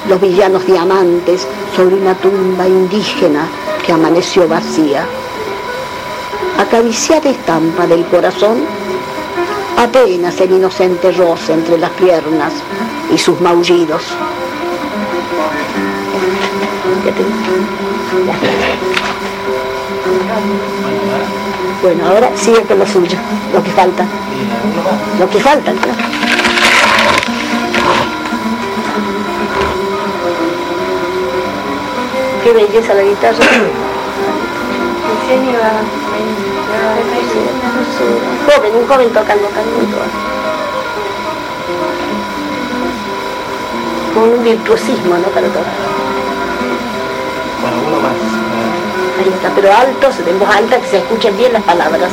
los villanos diamantes sobre una tumba indígena que amaneció vacía. Acariciada estampa del corazón, apenas el inocente roce entre las piernas y sus maullidos. Bueno, ahora sigue con lo suyo, lo que falta. Lo que falta, claro. Qué belleza la guitarra. Joven, un joven tocando canto. Con un virtuosismo, ¿no? Para tocar. Bueno, uno más. Ahí está, pero altos, en voz alta, que se escuchen bien las palabras.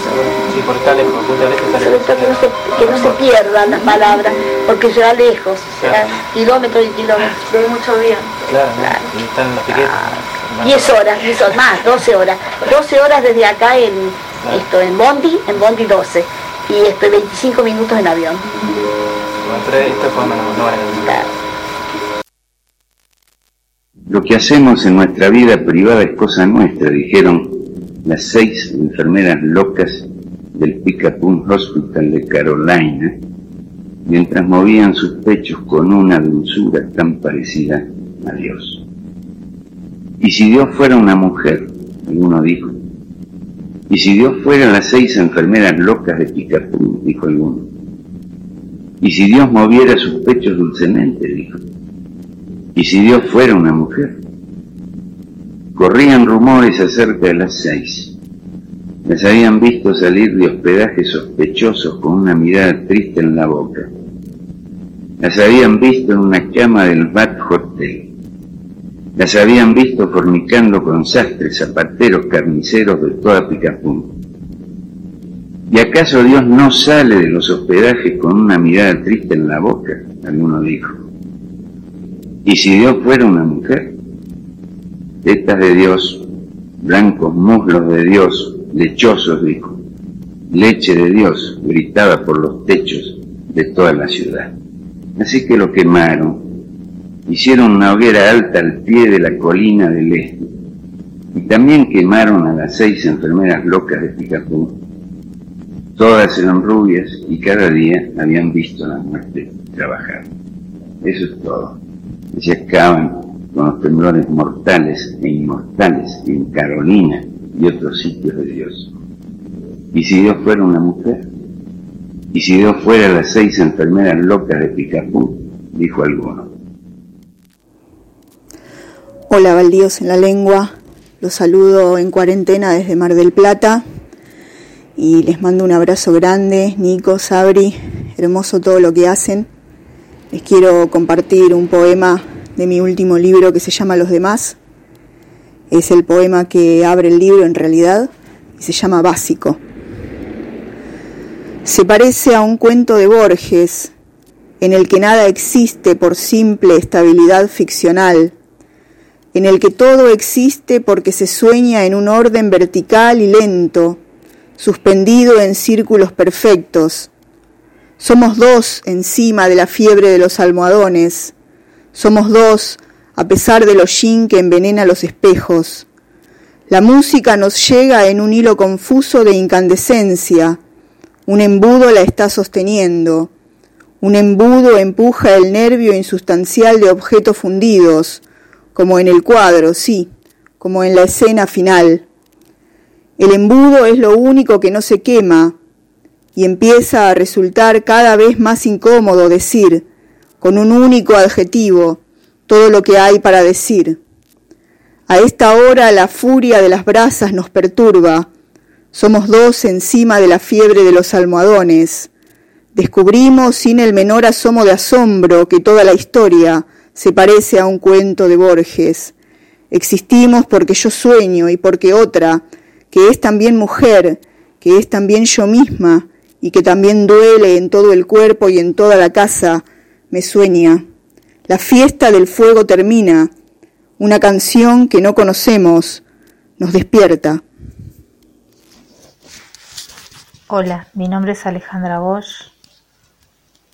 Sí, por estar lejos, muchas veces está Sobre lejos. todo que no se, que no se pierdan las palabras, porque será lejos, será kilómetros y kilómetros. De mucho bien. Claro, ¿no? Y están los piquetes. ¿no? 10 horas, 10 horas, más, 12 horas. 12 horas desde acá en esto en Bondi, en Bondi 12. Y esto 25 minutos en avión. Lo que hacemos en nuestra vida privada es cosa nuestra, dijeron las seis enfermeras locas del Picapun Hospital de Carolina, mientras movían sus pechos con una dulzura tan parecida a Dios. Y si Dios fuera una mujer, alguno dijo, y si Dios fuera las seis enfermeras locas de Picapun, dijo alguno, y si Dios moviera sus pechos dulcemente, dijo, y si Dios fuera una mujer. Corrían rumores acerca de las seis. Las habían visto salir de hospedajes sospechosos con una mirada triste en la boca. Las habían visto en una cama del Bat Hotel. Las habían visto fornicando con sastres, zapateros, carniceros de toda Picapún. ¿Y acaso Dios no sale de los hospedajes con una mirada triste en la boca? Alguno dijo. ¿Y si Dios fuera una mujer? Tetas de Dios, blancos muslos de Dios, lechosos, dijo. Leche de Dios, gritaba por los techos de toda la ciudad. Así que lo quemaron. Hicieron una hoguera alta al pie de la colina del este. Y también quemaron a las seis enfermeras locas de Picapú. Todas eran rubias y cada día habían visto la muerte trabajar. Eso es todo. Y se acaban con los temblores mortales e inmortales en Carolina y otros sitios de Dios. ¿Y si Dios fuera una mujer? ¿Y si Dios fuera las seis enfermeras locas de Picapú? Dijo alguno. Hola, baldíos en la lengua. Los saludo en cuarentena desde Mar del Plata y les mando un abrazo grande, Nico, Sabri, hermoso todo lo que hacen. Les quiero compartir un poema de mi último libro que se llama Los demás. Es el poema que abre el libro en realidad y se llama Básico. Se parece a un cuento de Borges en el que nada existe por simple estabilidad ficcional, en el que todo existe porque se sueña en un orden vertical y lento, suspendido en círculos perfectos. Somos dos encima de la fiebre de los almohadones. Somos dos a pesar del hollín que envenena los espejos. La música nos llega en un hilo confuso de incandescencia. Un embudo la está sosteniendo. Un embudo empuja el nervio insustancial de objetos fundidos, como en el cuadro, sí, como en la escena final. El embudo es lo único que no se quema y empieza a resultar cada vez más incómodo decir, con un único adjetivo, todo lo que hay para decir. A esta hora la furia de las brasas nos perturba. Somos dos encima de la fiebre de los almohadones. Descubrimos sin el menor asomo de asombro que toda la historia se parece a un cuento de Borges. Existimos porque yo sueño y porque otra, que es también mujer, que es también yo misma y que también duele en todo el cuerpo y en toda la casa, me sueña. La fiesta del fuego termina, una canción que no conocemos nos despierta. Hola, mi nombre es Alejandra Bosch,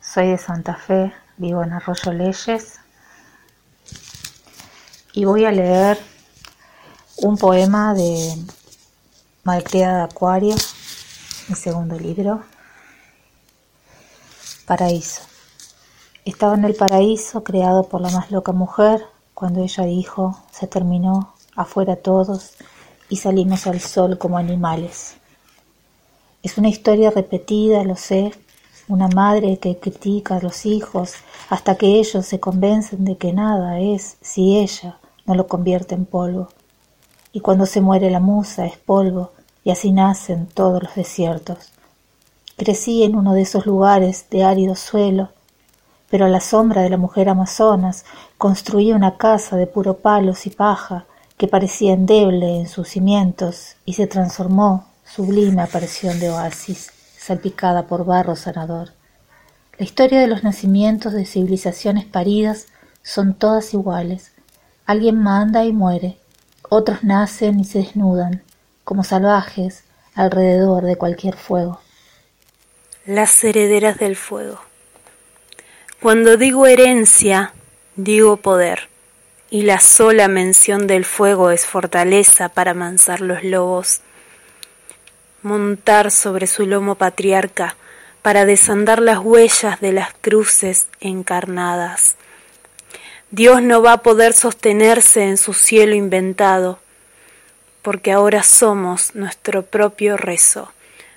soy de Santa Fe, vivo en Arroyo Leyes y voy a leer un poema de Maltea de Acuario, mi segundo libro. Paraíso. Estaba en el paraíso creado por la más loca mujer cuando ella dijo, se terminó, afuera todos, y salimos al sol como animales. Es una historia repetida, lo sé, una madre que critica a los hijos hasta que ellos se convencen de que nada es si ella no lo convierte en polvo y cuando se muere la musa es polvo, y así nacen todos los desiertos. Crecí en uno de esos lugares de árido suelo, pero a la sombra de la mujer amazonas construí una casa de puro palos y paja que parecía endeble en sus cimientos y se transformó, sublime aparición de oasis, salpicada por barro sanador. La historia de los nacimientos de civilizaciones paridas son todas iguales. Alguien manda y muere, otros nacen y se desnudan, como salvajes, alrededor de cualquier fuego. Las herederas del fuego. Cuando digo herencia, digo poder, y la sola mención del fuego es fortaleza para amansar los lobos. Montar sobre su lomo patriarca para desandar las huellas de las cruces encarnadas Dios no va a poder sostenerse en su cielo inventado, porque ahora somos nuestro propio rezo,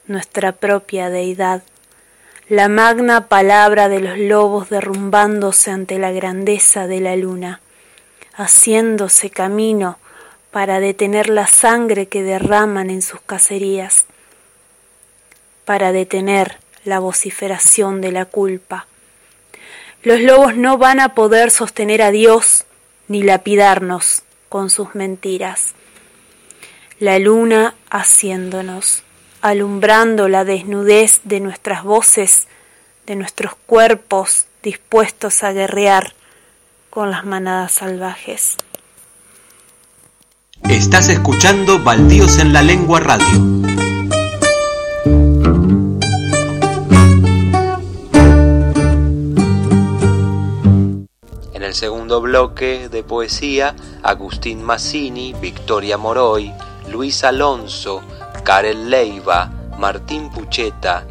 nuestra propia deidad, la magna palabra de los lobos derrumbándose ante la grandeza de la luna, haciéndose camino para detener la sangre que derraman en sus cacerías, para detener la vociferación de la culpa los lobos no van a poder sostener a Dios ni lapidarnos con sus mentiras. La luna haciéndonos, alumbrando la desnudez de nuestras voces, de nuestros cuerpos dispuestos a guerrear con las manadas salvajes. Estás escuchando Baldíos en la Lengua Radio. Segundo bloque de poesía, Agustín Massini, Victoria Moroy, Luis Alonso, Karel Leiva, Martín Pucheta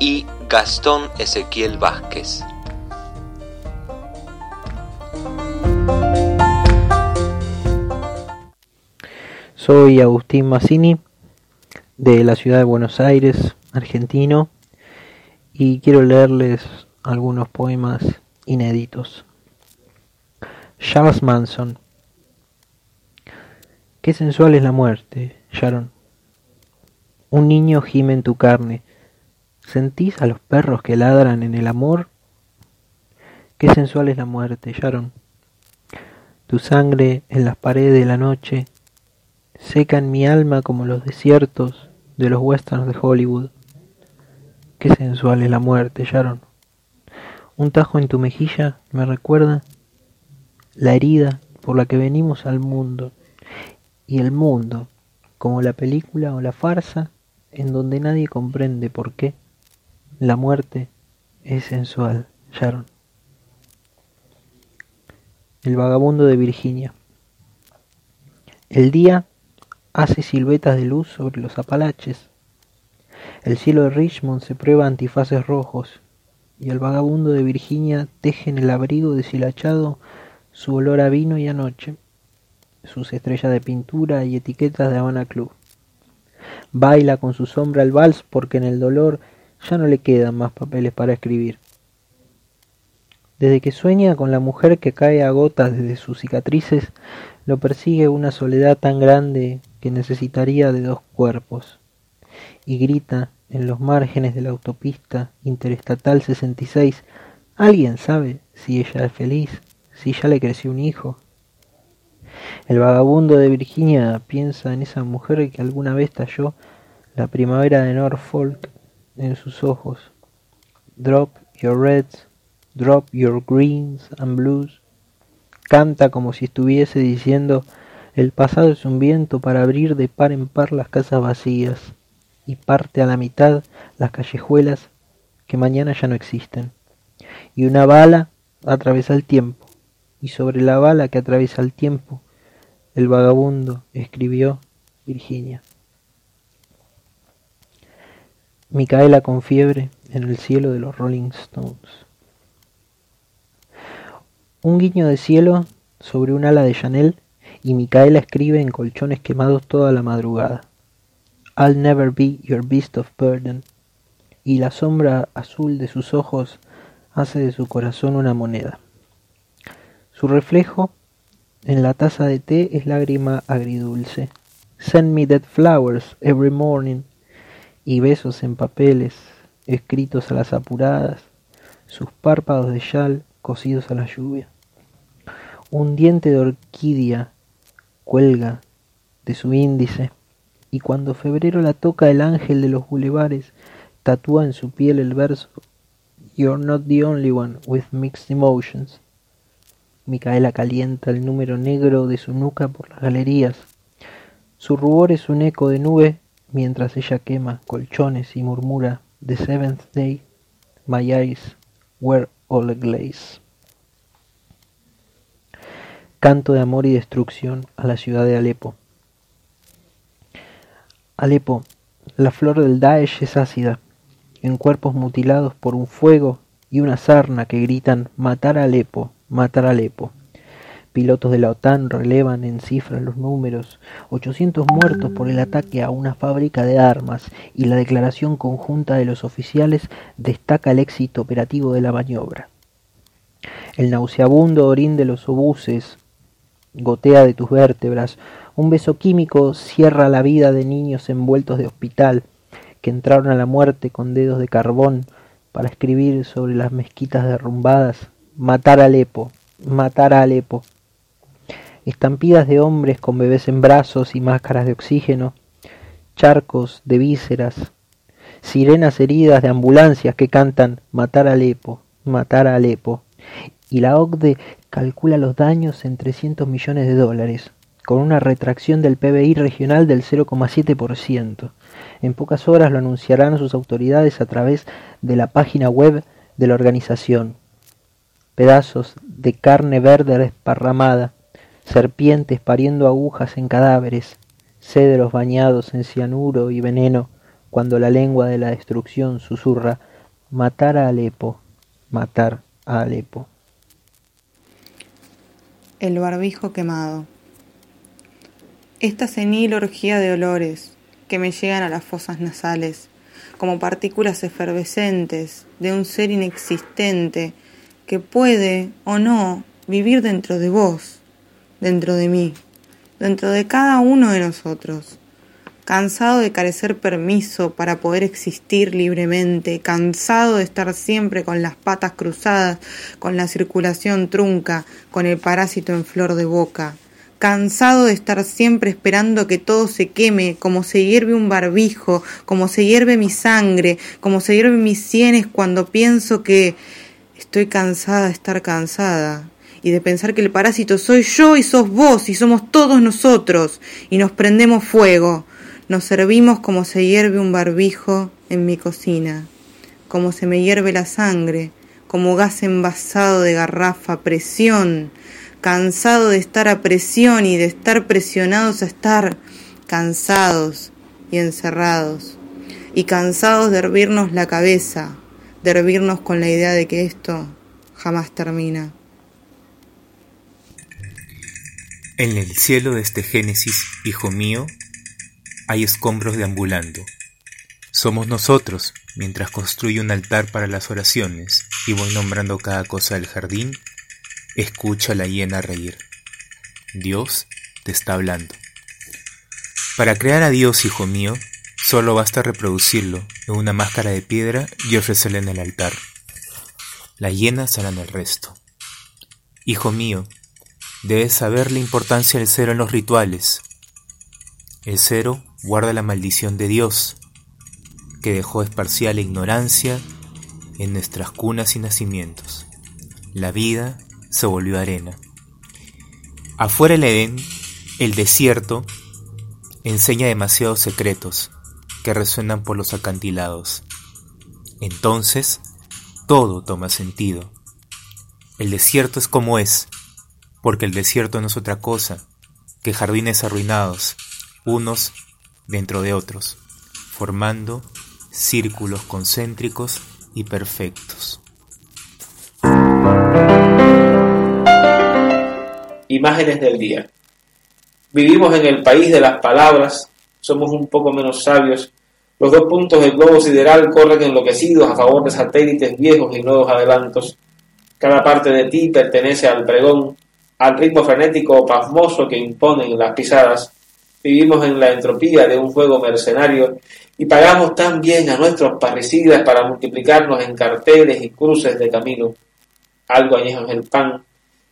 y Gastón Ezequiel Vázquez. Soy Agustín Massini de la ciudad de Buenos Aires, argentino, y quiero leerles algunos poemas inéditos. Charles Manson. Qué sensual es la muerte, Sharon. Un niño gime en tu carne. ¿Sentís a los perros que ladran en el amor? Qué sensual es la muerte, Sharon. Tu sangre en las paredes de la noche seca en mi alma como los desiertos de los westerns de Hollywood. Qué sensual es la muerte, Sharon. Un tajo en tu mejilla me recuerda la herida por la que venimos al mundo. Y el mundo, como la película o la farsa, en donde nadie comprende por qué la muerte es sensual, Sharon. El vagabundo de Virginia. El día hace siluetas de luz sobre los Apalaches. El cielo de Richmond se prueba antifaces rojos y el vagabundo de Virginia teje en el abrigo deshilachado su olor a vino y a noche, sus estrellas de pintura y etiquetas de Habana Club. Baila con su sombra el vals porque en el dolor ya no le quedan más papeles para escribir. Desde que sueña con la mujer que cae a gotas desde sus cicatrices, lo persigue una soledad tan grande que necesitaría de dos cuerpos. Y grita en los márgenes de la autopista interestatal 66, ¿alguien sabe si ella es feliz? Si ya le creció un hijo. El vagabundo de Virginia piensa en esa mujer que alguna vez talló la primavera de Norfolk en sus ojos. Drop your reds, drop your greens and blues. Canta como si estuviese diciendo el pasado es un viento para abrir de par en par las casas vacías y parte a la mitad las callejuelas que mañana ya no existen. Y una bala atraviesa el tiempo y sobre la bala que atraviesa el tiempo, el vagabundo escribió Virginia. Micaela con fiebre en el cielo de los Rolling Stones. Un guiño de cielo sobre un ala de Chanel y Micaela escribe en colchones quemados toda la madrugada. I'll never be your beast of burden. Y la sombra azul de sus ojos hace de su corazón una moneda. Su reflejo en la taza de té es lágrima agridulce. Send me dead flowers every morning. Y besos en papeles, escritos a las apuradas, sus párpados de chal cosidos a la lluvia. Un diente de orquídea cuelga de su índice, y cuando febrero la toca el ángel de los bulevares, tatúa en su piel el verso You're not the only one with mixed emotions. Micaela calienta el número negro de su nuca por las galerías. Su rubor es un eco de nube mientras ella quema colchones y murmura The seventh day, my eyes were all glaze. Canto de amor y destrucción a la ciudad de Alepo. Alepo, la flor del Daesh es ácida, en cuerpos mutilados por un fuego y una sarna que gritan matar a Alepo, matar Alepo. Pilotos de la OTAN relevan en cifras los números, 800 muertos por el ataque a una fábrica de armas y la declaración conjunta de los oficiales destaca el éxito operativo de la maniobra. El nauseabundo orín de los obuses gotea de tus vértebras, un beso químico cierra la vida de niños envueltos de hospital que entraron a la muerte con dedos de carbón para escribir sobre las mezquitas derrumbadas Matar a Alepo, matar a Alepo. Estampidas de hombres con bebés en brazos y máscaras de oxígeno, charcos de vísceras, sirenas heridas de ambulancias que cantan matar a Alepo, matar a Alepo. Y la OCDE calcula los daños en 300 millones de dólares, con una retracción del PBI regional del 0,7%. En pocas horas lo anunciarán sus autoridades a través de la página web de la organización. Pedazos de carne verde desparramada, serpientes pariendo agujas en cadáveres, cedros bañados en cianuro y veneno, cuando la lengua de la destrucción susurra matar a Alepo, matar a Alepo. El barbijo quemado. Esta senil orgía de olores que me llegan a las fosas nasales, como partículas efervescentes de un ser inexistente que puede o no vivir dentro de vos, dentro de mí, dentro de cada uno de nosotros cansado de carecer permiso para poder existir libremente, cansado de estar siempre con las patas cruzadas, con la circulación trunca, con el parásito en flor de boca, cansado de estar siempre esperando que todo se queme, como se hierve un barbijo, como se hierve mi sangre, como se hierve mis sienes cuando pienso que estoy cansada de estar cansada, y de pensar que el parásito soy yo y sos vos y somos todos nosotros y nos prendemos fuego. Nos servimos como se hierve un barbijo en mi cocina, como se me hierve la sangre, como gas envasado de garrafa, presión, cansado de estar a presión y de estar presionados a estar cansados y encerrados, y cansados de hervirnos la cabeza, de con la idea de que esto jamás termina. En el cielo de este Génesis, hijo mío, hay escombros deambulando. Somos nosotros, mientras construyo un altar para las oraciones y voy nombrando cada cosa del jardín, escucha a la hiena reír. Dios te está hablando. Para crear a Dios, hijo mío, solo basta reproducirlo en una máscara de piedra y ofrecerle en el altar. La hiena será en el resto. Hijo mío, debes saber la importancia del cero en los rituales. El cero guarda la maldición de Dios, que dejó esparcida la ignorancia en nuestras cunas y nacimientos. La vida se volvió arena. Afuera el Edén, el desierto, enseña demasiados secretos que resuenan por los acantilados. Entonces, todo toma sentido. El desierto es como es, porque el desierto no es otra cosa que jardines arruinados, unos dentro de otros, formando círculos concéntricos y perfectos. Imágenes del día. Vivimos en el país de las palabras, somos un poco menos sabios. Los dos puntos del globo sideral corren enloquecidos a favor de satélites viejos y nuevos adelantos. Cada parte de ti pertenece al pregón, al ritmo frenético o pasmoso que imponen las pisadas Vivimos en la entropía de un juego mercenario y pagamos tan bien a nuestros parricidas para multiplicarnos en carteles y cruces de camino. Algo añejo en el pan,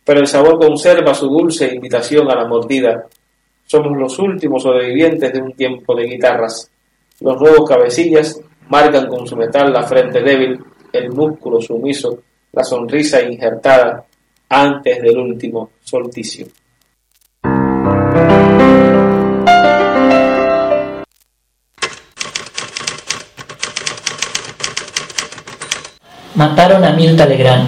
pero el sabor conserva su dulce invitación a la mordida. Somos los últimos sobrevivientes de un tiempo de guitarras. Los nuevos cabecillas marcan con su metal la frente débil, el músculo sumiso, la sonrisa injertada antes del último solsticio. Mataron a Mirta Legrand.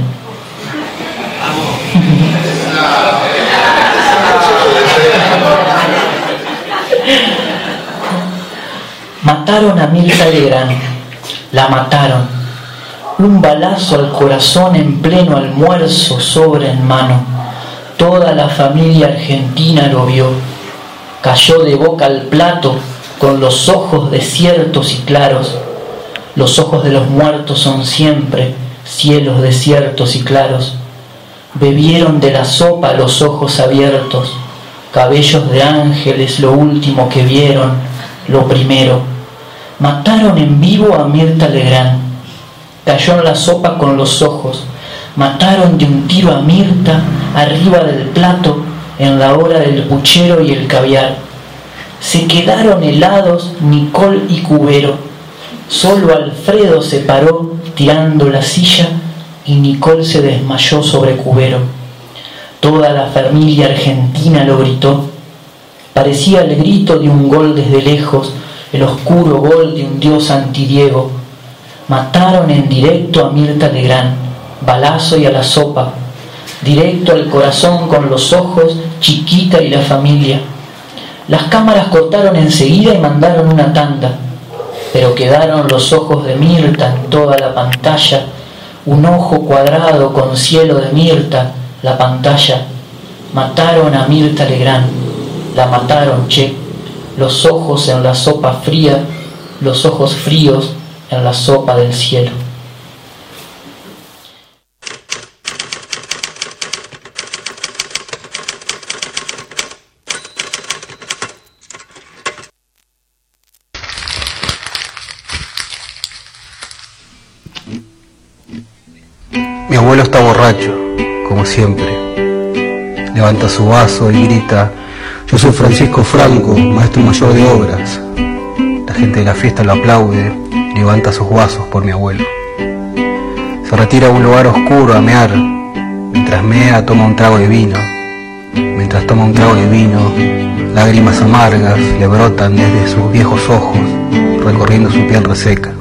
Mataron a Mirta Legrand. La mataron. Un balazo al corazón en pleno almuerzo sobre en mano. Toda la familia argentina lo vio. Cayó de boca al plato con los ojos desiertos y claros los ojos de los muertos son siempre cielos desiertos y claros. Bebieron de la sopa los ojos abiertos, cabellos de ángeles lo último que vieron, lo primero. Mataron en vivo a Mirta Legrand. Cayó en la sopa con los ojos. Mataron de un tiro a Mirta arriba del plato en la hora del puchero y el caviar. Se quedaron helados Nicole y Cubero. Solo Alfredo se paró tirando la silla y Nicole se desmayó sobre Cubero. Toda la familia argentina lo gritó. Parecía el grito de un gol desde lejos, el oscuro gol de un dios antidiego. Mataron en directo a Mirta Legrand, balazo y a la sopa, directo al corazón con los ojos, chiquita y la familia. Las cámaras cortaron enseguida y mandaron una tanda, pero quedaron los ojos de Mirta en toda la pantalla, un ojo cuadrado con cielo de Mirta, la pantalla. Mataron a Mirta Legrand, la mataron, che, los ojos en la sopa fría, los ojos fríos en la sopa del cielo. Mi abuelo está borracho, como siempre. Levanta su vaso y grita, yo soy Francisco Franco, maestro mayor de obras. La gente de la fiesta lo aplaude, levanta sus vasos por mi abuelo. Se retira a un lugar oscuro a mear. Mientras mea toma un trago de vino. Mientras toma un trago de vino, lágrimas amargas le brotan desde sus viejos ojos, recorriendo su piel reseca.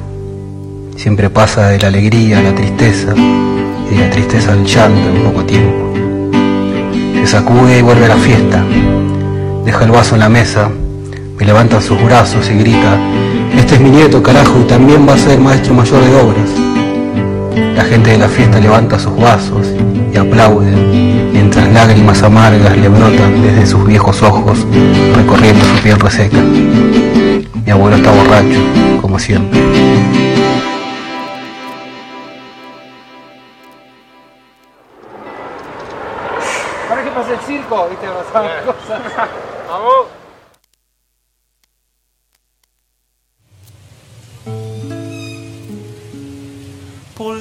Siempre pasa de la alegría a la tristeza y de la tristeza al llanto en poco tiempo. Se sacude y vuelve a la fiesta. Deja el vaso en la mesa, me levanta sus brazos y grita, este es mi nieto, carajo, y también va a ser maestro mayor de obras. La gente de la fiesta levanta sus vasos y aplaude, mientras lágrimas amargas le brotan desde sus viejos ojos, recorriendo su piel reseca. Mi abuelo está borracho, como siempre.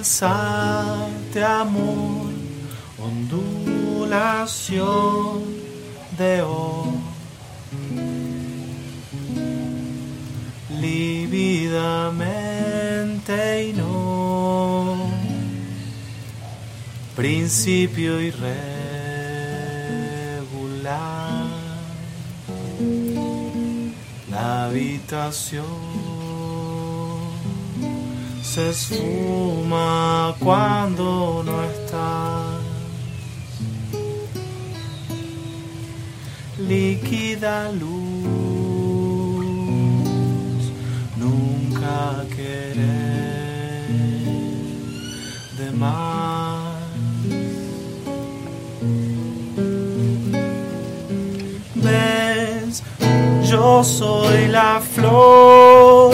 Pulsante amor, ondulación de oro. Lívidamente y no, principio irregular, la habitación se esfuma cuando no estás. Líquida luz, nunca querer de más. Yo soy la flor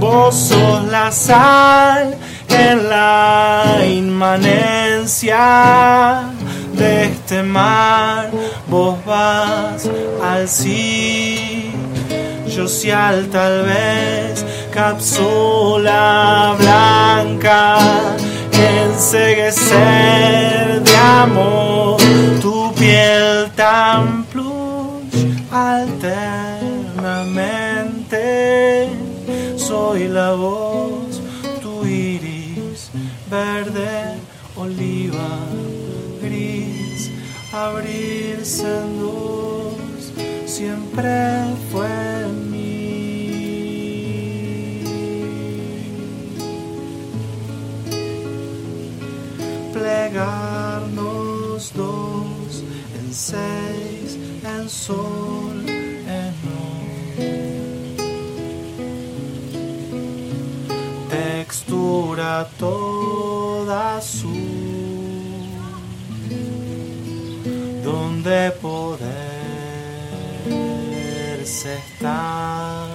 vos sos la sal en la inmanencia de este mar, vos vas al sí, yo al tal vez, cápsula blanca, enseguecer de amor, tu piel tan plush soy la voz, tu iris, verde, oliva, gris, abrirse en dos, siempre fue mí. Plegarnos dos en seis, en sol, textura toda azul, donde poderse estar,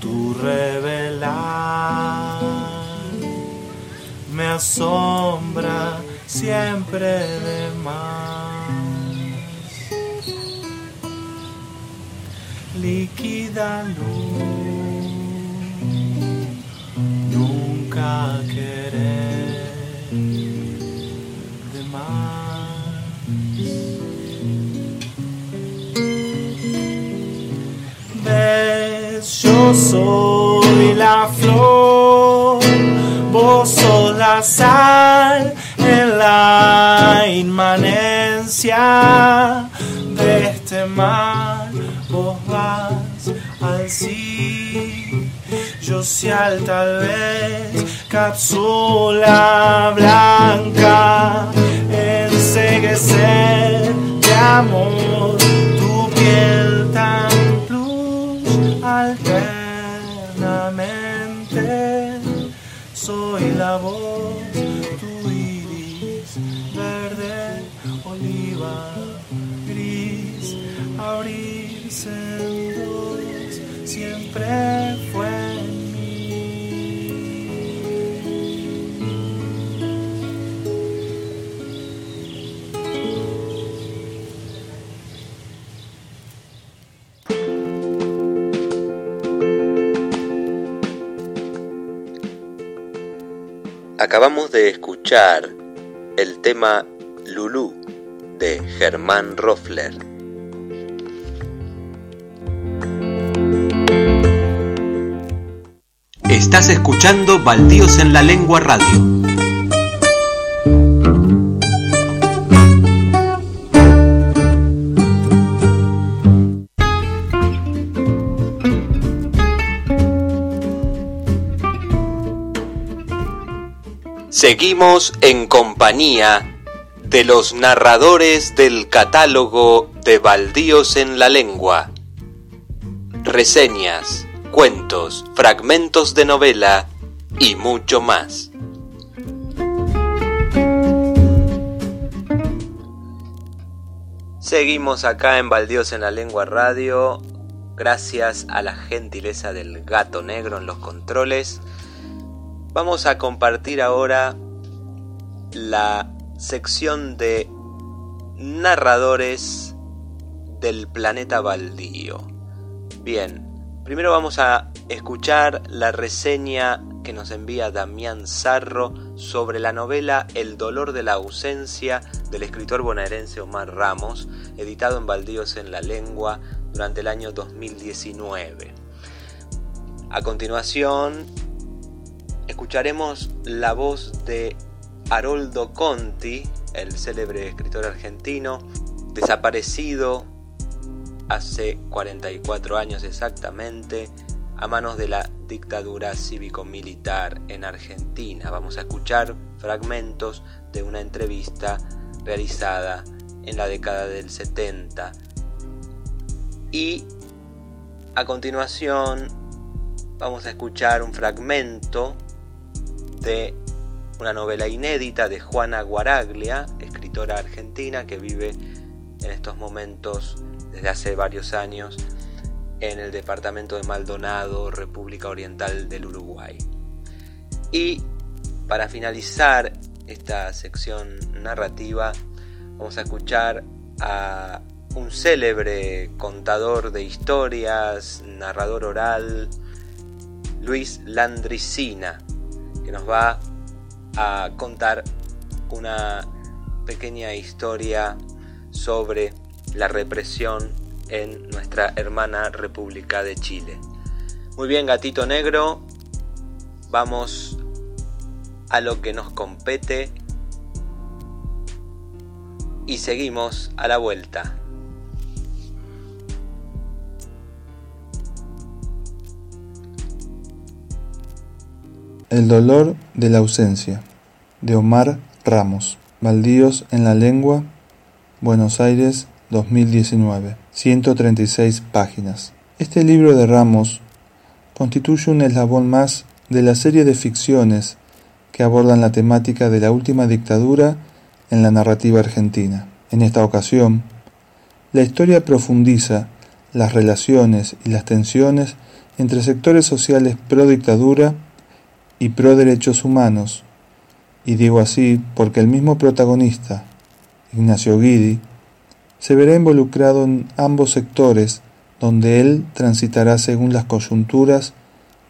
tu revelar me asombra siempre de más. Líquida luz toca querer de. Ves, yo soy la flor, vos sos la sal en la inmanencia de este mar, vos vas al cielo yo al tal vez, cápsula blanca, enseguecer de amor, tu piel tan plus alternamente, soy la voz, tu iris, verde, oliva, gris, abrirse en dos, siempre Acabamos de escuchar el tema Lulú de Germán Roffler. Estás escuchando Baldíos en la Lengua Radio. Seguimos en compañía de los narradores del catálogo de Baldíos en la Lengua. Reseñas, cuentos, fragmentos de novela y mucho más. Seguimos acá en Baldíos en la Lengua Radio, gracias a la gentileza del gato negro en los controles. Vamos a compartir ahora la sección de narradores del planeta baldío. Bien, primero vamos a escuchar la reseña que nos envía Damián Zarro sobre la novela El dolor de la ausencia del escritor bonaerense Omar Ramos, editado en Baldíos en la Lengua durante el año 2019. A continuación, escucharemos la voz de Haroldo Conti, el célebre escritor argentino, desaparecido hace 44 años exactamente a manos de la dictadura cívico-militar en Argentina. Vamos a escuchar fragmentos de una entrevista realizada en la década del 70. Y a continuación vamos a escuchar un fragmento de una novela inédita de Juana Guaraglia, escritora argentina que vive en estos momentos desde hace varios años en el departamento de Maldonado, República Oriental del Uruguay. Y para finalizar esta sección narrativa, vamos a escuchar a un célebre contador de historias, narrador oral, Luis Landricina, que nos va a contar una pequeña historia sobre la represión en nuestra hermana República de Chile. Muy bien, gatito negro, vamos a lo que nos compete y seguimos a la vuelta. El dolor de la ausencia, de Omar Ramos. Baldíos en la lengua, Buenos Aires, 2019. 136 páginas. Este libro de Ramos constituye un eslabón más de la serie de ficciones que abordan la temática de la última dictadura en la narrativa argentina. En esta ocasión, la historia profundiza las relaciones y las tensiones entre sectores sociales pro dictadura y pro derechos humanos, y digo así porque el mismo protagonista, Ignacio Guidi, se verá involucrado en ambos sectores donde él transitará según las coyunturas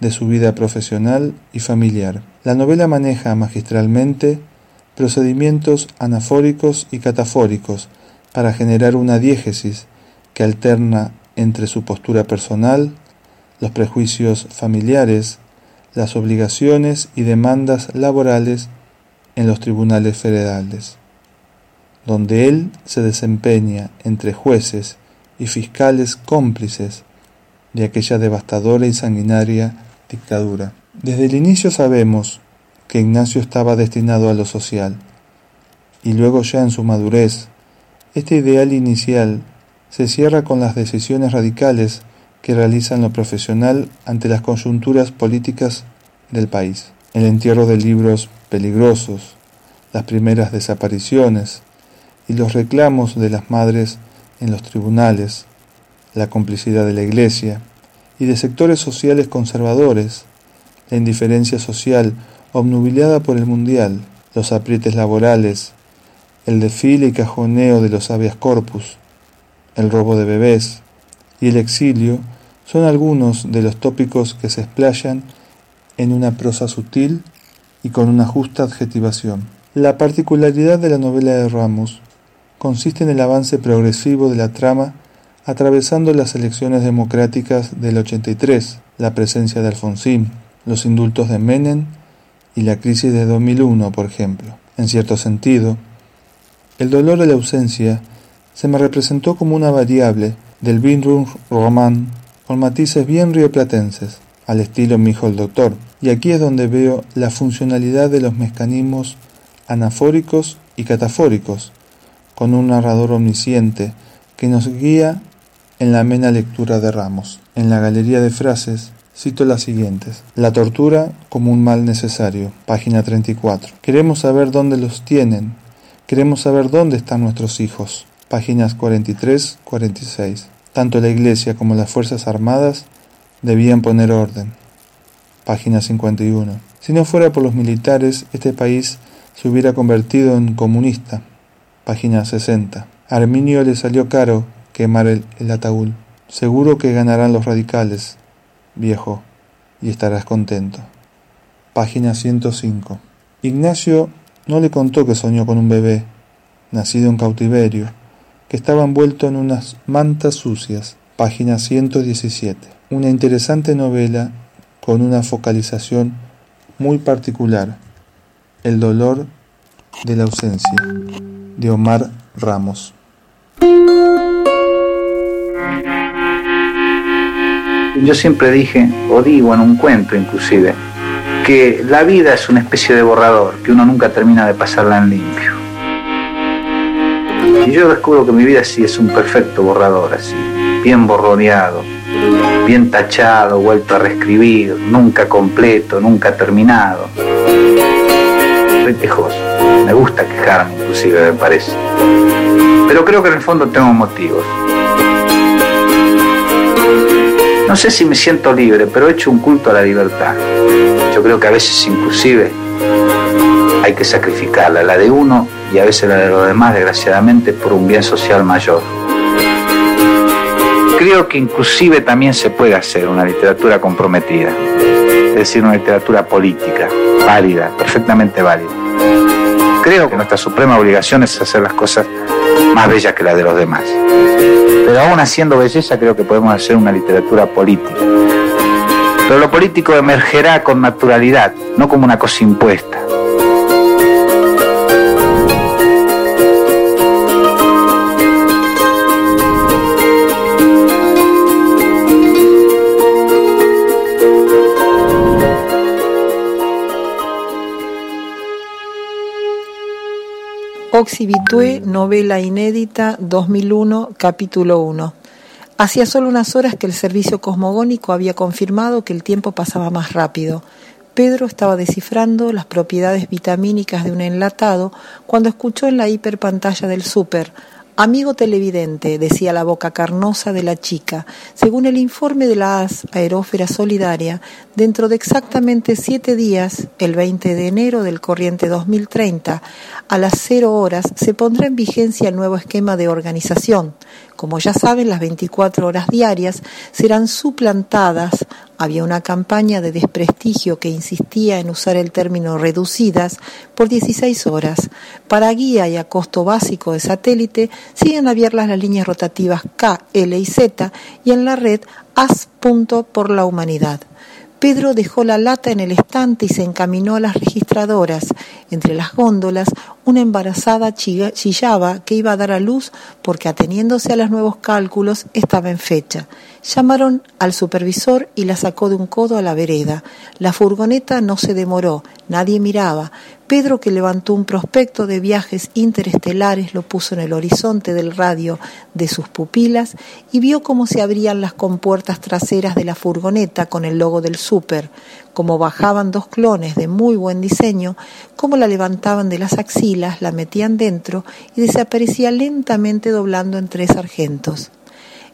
de su vida profesional y familiar. La novela maneja magistralmente procedimientos anafóricos y catafóricos para generar una diégesis que alterna entre su postura personal, los prejuicios familiares, las obligaciones y demandas laborales en los tribunales federales, donde él se desempeña entre jueces y fiscales cómplices de aquella devastadora y sanguinaria dictadura. Desde el inicio sabemos que Ignacio estaba destinado a lo social, y luego ya en su madurez, este ideal inicial se cierra con las decisiones radicales que realiza lo profesional ante las coyunturas políticas del país. El entierro de libros peligrosos, las primeras desapariciones y los reclamos de las madres en los tribunales, la complicidad de la Iglesia y de sectores sociales conservadores, la indiferencia social obnubilada por el mundial, los aprietes laborales, el desfile y cajoneo de los habeas corpus, el robo de bebés y el exilio son algunos de los tópicos que se explayan en una prosa sutil y con una justa adjetivación. La particularidad de la novela de Ramos consiste en el avance progresivo de la trama atravesando las elecciones democráticas del 83, la presencia de Alfonsín, los indultos de Menem y la crisis de 2001, por ejemplo. En cierto sentido, el dolor de la ausencia se me representó como una variable del Bindung román con matices bien rioplatenses, al estilo mi hijo el doctor, y aquí es donde veo la funcionalidad de los mecanismos anafóricos y catafóricos, con un narrador omnisciente que nos guía en la amena lectura de Ramos. En la galería de frases cito las siguientes. La tortura como un mal necesario. Página 34. Queremos saber dónde los tienen. Queremos saber dónde están nuestros hijos. Páginas 43-46. Tanto la Iglesia como las Fuerzas Armadas debían poner orden. Página 51. Si no fuera por los militares, este país se hubiera convertido en comunista. Página 60. Arminio le salió caro quemar el, el ataúd. Seguro que ganarán los radicales, viejo, y estarás contento. Página 105. Ignacio no le contó que soñó con un bebé, nacido en cautiverio, que estaba envuelto en unas mantas sucias. Página 117. Una interesante novela con una focalización muy particular. El dolor de la ausencia, de Omar Ramos. Yo siempre dije, o digo en un cuento inclusive, que la vida es una especie de borrador, que uno nunca termina de pasarla en limpio. Y yo descubro que mi vida sí es un perfecto borrador, así, bien borroneado, bien tachado, vuelto a reescribir, nunca completo, nunca terminado. Soy quejoso, me gusta quejarme inclusive, me parece. Pero creo que en el fondo tengo motivos. No sé si me siento libre, pero he hecho un culto a la libertad. Yo creo que a veces inclusive hay que sacrificarla, la de uno y a veces la de los demás, desgraciadamente, por un bien social mayor. Creo que inclusive también se puede hacer una literatura comprometida, es decir, una literatura política, válida, perfectamente válida. Creo que nuestra suprema obligación es hacer las cosas más bellas que las de los demás. Pero aún haciendo belleza creo que podemos hacer una literatura política. Pero lo político emergerá con naturalidad, no como una cosa impuesta. Oxibitué, novela inédita 2001, capítulo 1. Hacía solo unas horas que el servicio cosmogónico había confirmado que el tiempo pasaba más rápido. Pedro estaba descifrando las propiedades vitamínicas de un enlatado cuando escuchó en la hiperpantalla del súper Amigo televidente, decía la boca carnosa de la chica, según el informe de la AS Aerófera Solidaria, dentro de exactamente siete días, el 20 de enero del corriente 2030, a las cero horas, se pondrá en vigencia el nuevo esquema de organización. Como ya saben, las 24 horas diarias serán suplantadas había una campaña de desprestigio que insistía en usar el término reducidas por 16 horas. Para guía y a costo básico de satélite siguen abiertas las líneas rotativas K, L y Z y en la red AS. por la humanidad. Pedro dejó la lata en el estante y se encaminó a las registradoras. Entre las góndolas, una embarazada chillaba que iba a dar a luz porque, ateniéndose a los nuevos cálculos, estaba en fecha. Llamaron al supervisor y la sacó de un codo a la vereda. La furgoneta no se demoró, nadie miraba. Pedro, que levantó un prospecto de viajes interestelares, lo puso en el horizonte del radio de sus pupilas y vio cómo se abrían las compuertas traseras de la furgoneta con el logo del súper, cómo bajaban dos clones de muy buen diseño, cómo la levantaban de las axilas, la metían dentro y desaparecía lentamente doblando en tres sargentos.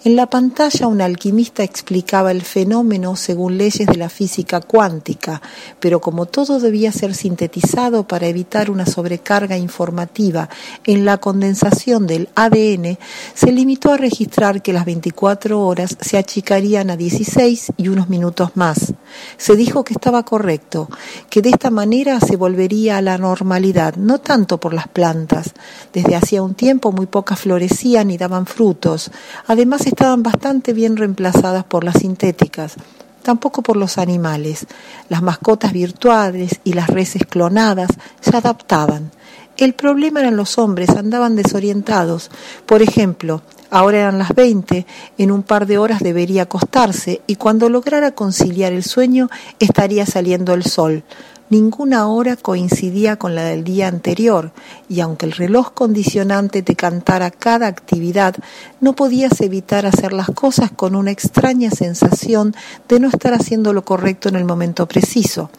En la pantalla un alquimista explicaba el fenómeno según leyes de la física cuántica, pero como todo debía ser sintetizado para evitar una sobrecarga informativa en la condensación del ADN, se limitó a registrar que las 24 horas se achicarían a 16 y unos minutos más. Se dijo que estaba correcto, que de esta manera se volvería a la normalidad, no tanto por las plantas. Desde hacía un tiempo muy pocas florecían y daban frutos. Además estaban bastante bien reemplazadas por las sintéticas, tampoco por los animales. Las mascotas virtuales y las reses clonadas se adaptaban. El problema eran los hombres, andaban desorientados. Por ejemplo, ahora eran las 20, en un par de horas debería acostarse y cuando lograra conciliar el sueño estaría saliendo el sol. Ninguna hora coincidía con la del día anterior, y aunque el reloj condicionante te cantara cada actividad, no podías evitar hacer las cosas con una extraña sensación de no estar haciendo lo correcto en el momento preciso.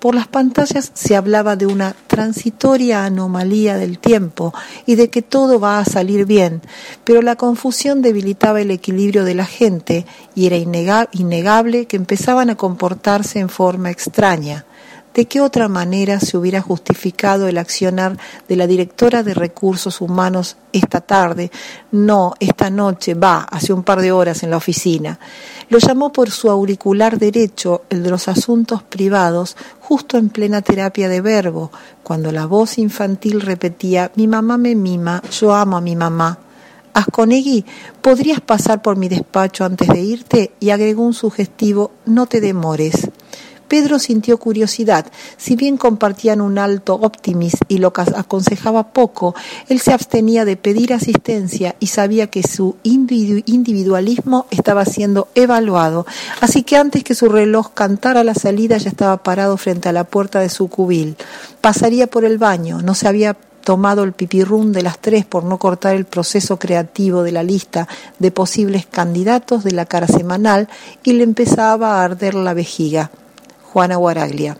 Por las pantallas se hablaba de una transitoria anomalía del tiempo y de que todo va a salir bien, pero la confusión debilitaba el equilibrio de la gente y era innegable que empezaban a comportarse en forma extraña. ¿De qué otra manera se hubiera justificado el accionar de la directora de recursos humanos esta tarde? No, esta noche, va, hace un par de horas en la oficina. Lo llamó por su auricular derecho, el de los asuntos privados, justo en plena terapia de verbo, cuando la voz infantil repetía, mi mamá me mima, yo amo a mi mamá. Asconegui, ¿podrías pasar por mi despacho antes de irte? Y agregó un sugestivo, no te demores. Pedro sintió curiosidad. Si bien compartían un alto optimismo y lo aconsejaba poco, él se abstenía de pedir asistencia y sabía que su individualismo estaba siendo evaluado. Así que antes que su reloj cantara la salida ya estaba parado frente a la puerta de su cubil. Pasaría por el baño, no se había tomado el pipirrún de las tres por no cortar el proceso creativo de la lista de posibles candidatos de la cara semanal y le empezaba a arder la vejiga. Juana Guaraglia.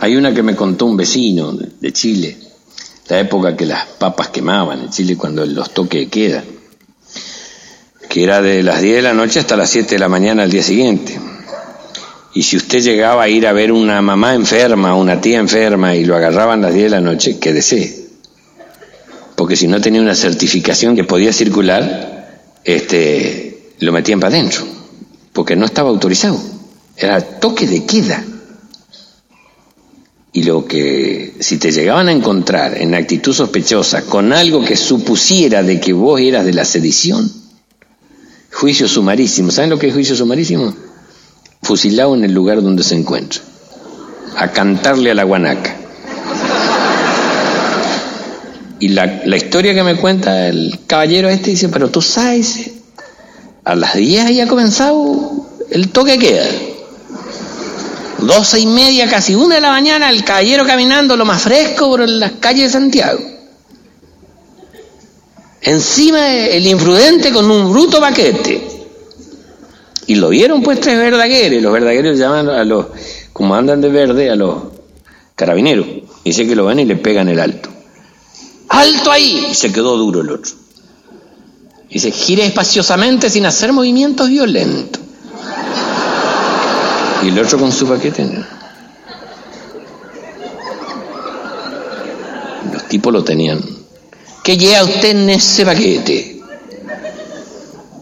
Hay una que me contó un vecino de Chile, la época que las papas quemaban en Chile cuando los toques queda, que era de las 10 de la noche hasta las 7 de la mañana al día siguiente. Y si usted llegaba a ir a ver una mamá enferma, una tía enferma y lo agarraban a las 10 de la noche, quédese. Porque si no tenía una certificación que podía circular, este, lo metían para adentro porque no estaba autorizado. Era toque de queda. Y lo que, si te llegaban a encontrar en actitud sospechosa con algo que supusiera de que vos eras de la sedición, juicio sumarísimo. ¿Saben lo que es juicio sumarísimo? Fusilado en el lugar donde se encuentra. A cantarle a la guanaca. Y la, la historia que me cuenta el caballero este dice, pero tú sabes, a las 10 ha comenzado el toque queda. Doce y media, casi una de la mañana, el caballero caminando lo más fresco por las calles de Santiago. Encima el imprudente con un bruto paquete. Y lo vieron pues tres verdagueros. Los verdagueros llaman a los, como andan de verde, a los carabineros. Dice que lo ven y le pegan el alto. ¡Alto ahí! Y se quedó duro el otro. Dice, gire espaciosamente sin hacer movimientos violentos. Y el otro con su paquete. Los tipos lo tenían. ¿Qué lleva usted en ese paquete?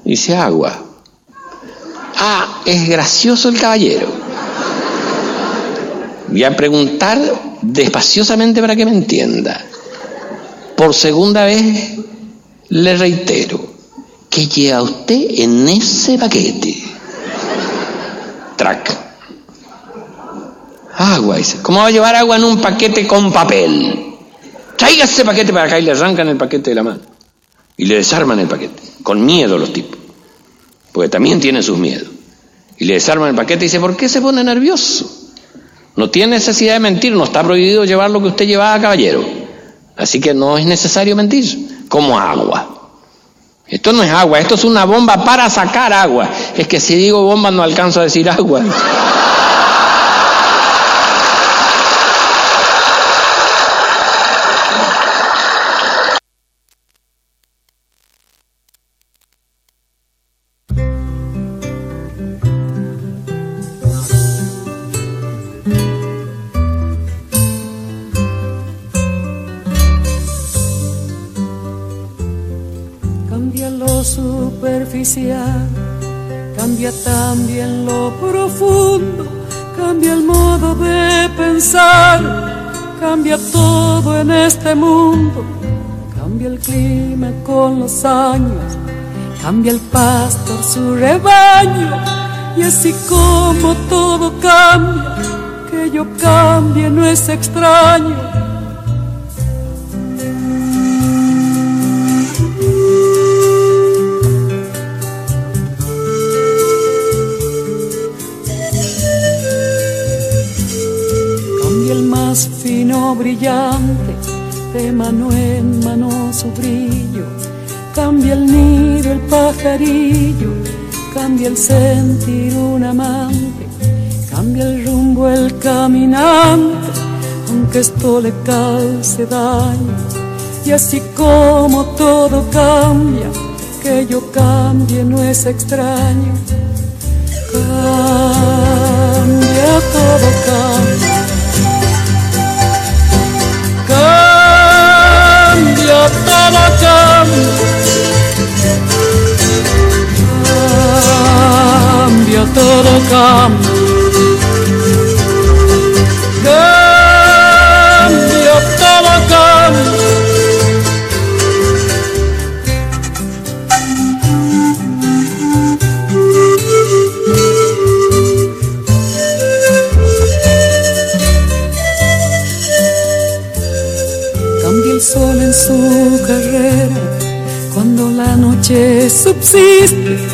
Dice agua. Ah, es gracioso el caballero. Voy a preguntar despaciosamente para que me entienda. Por segunda vez le reitero, ¿qué lleva usted en ese paquete? Track. Agua, dice. ¿Cómo va a llevar agua en un paquete con papel? Traiga ese paquete para acá y le arrancan el paquete de la mano. Y le desarman el paquete. Con miedo los tipos. Porque también tienen sus miedos. Y le desarman el paquete y dice, ¿por qué se pone nervioso? No tiene necesidad de mentir, no está prohibido llevar lo que usted llevaba, caballero. Así que no es necesario mentir. Como agua. Esto no es agua, esto es una bomba para sacar agua. Es que si digo bomba no alcanzo a decir agua. Con los años, cambia el pastor su rebaño, y así como todo cambia, que yo cambie no es extraño. Cambia el más fino brillante, de mano en mano su brillo. Cambia el nido, el pajarillo, cambia el sentir un amante, cambia el rumbo, el caminante, aunque esto le cause daño. Y así como todo cambia, que yo cambie no es extraño. Cambia, todo cambia. Cambia, todo cambia. Todo cambia. Cambia, todo cambia. Cambia el sol en su carrera cuando la noche subsiste.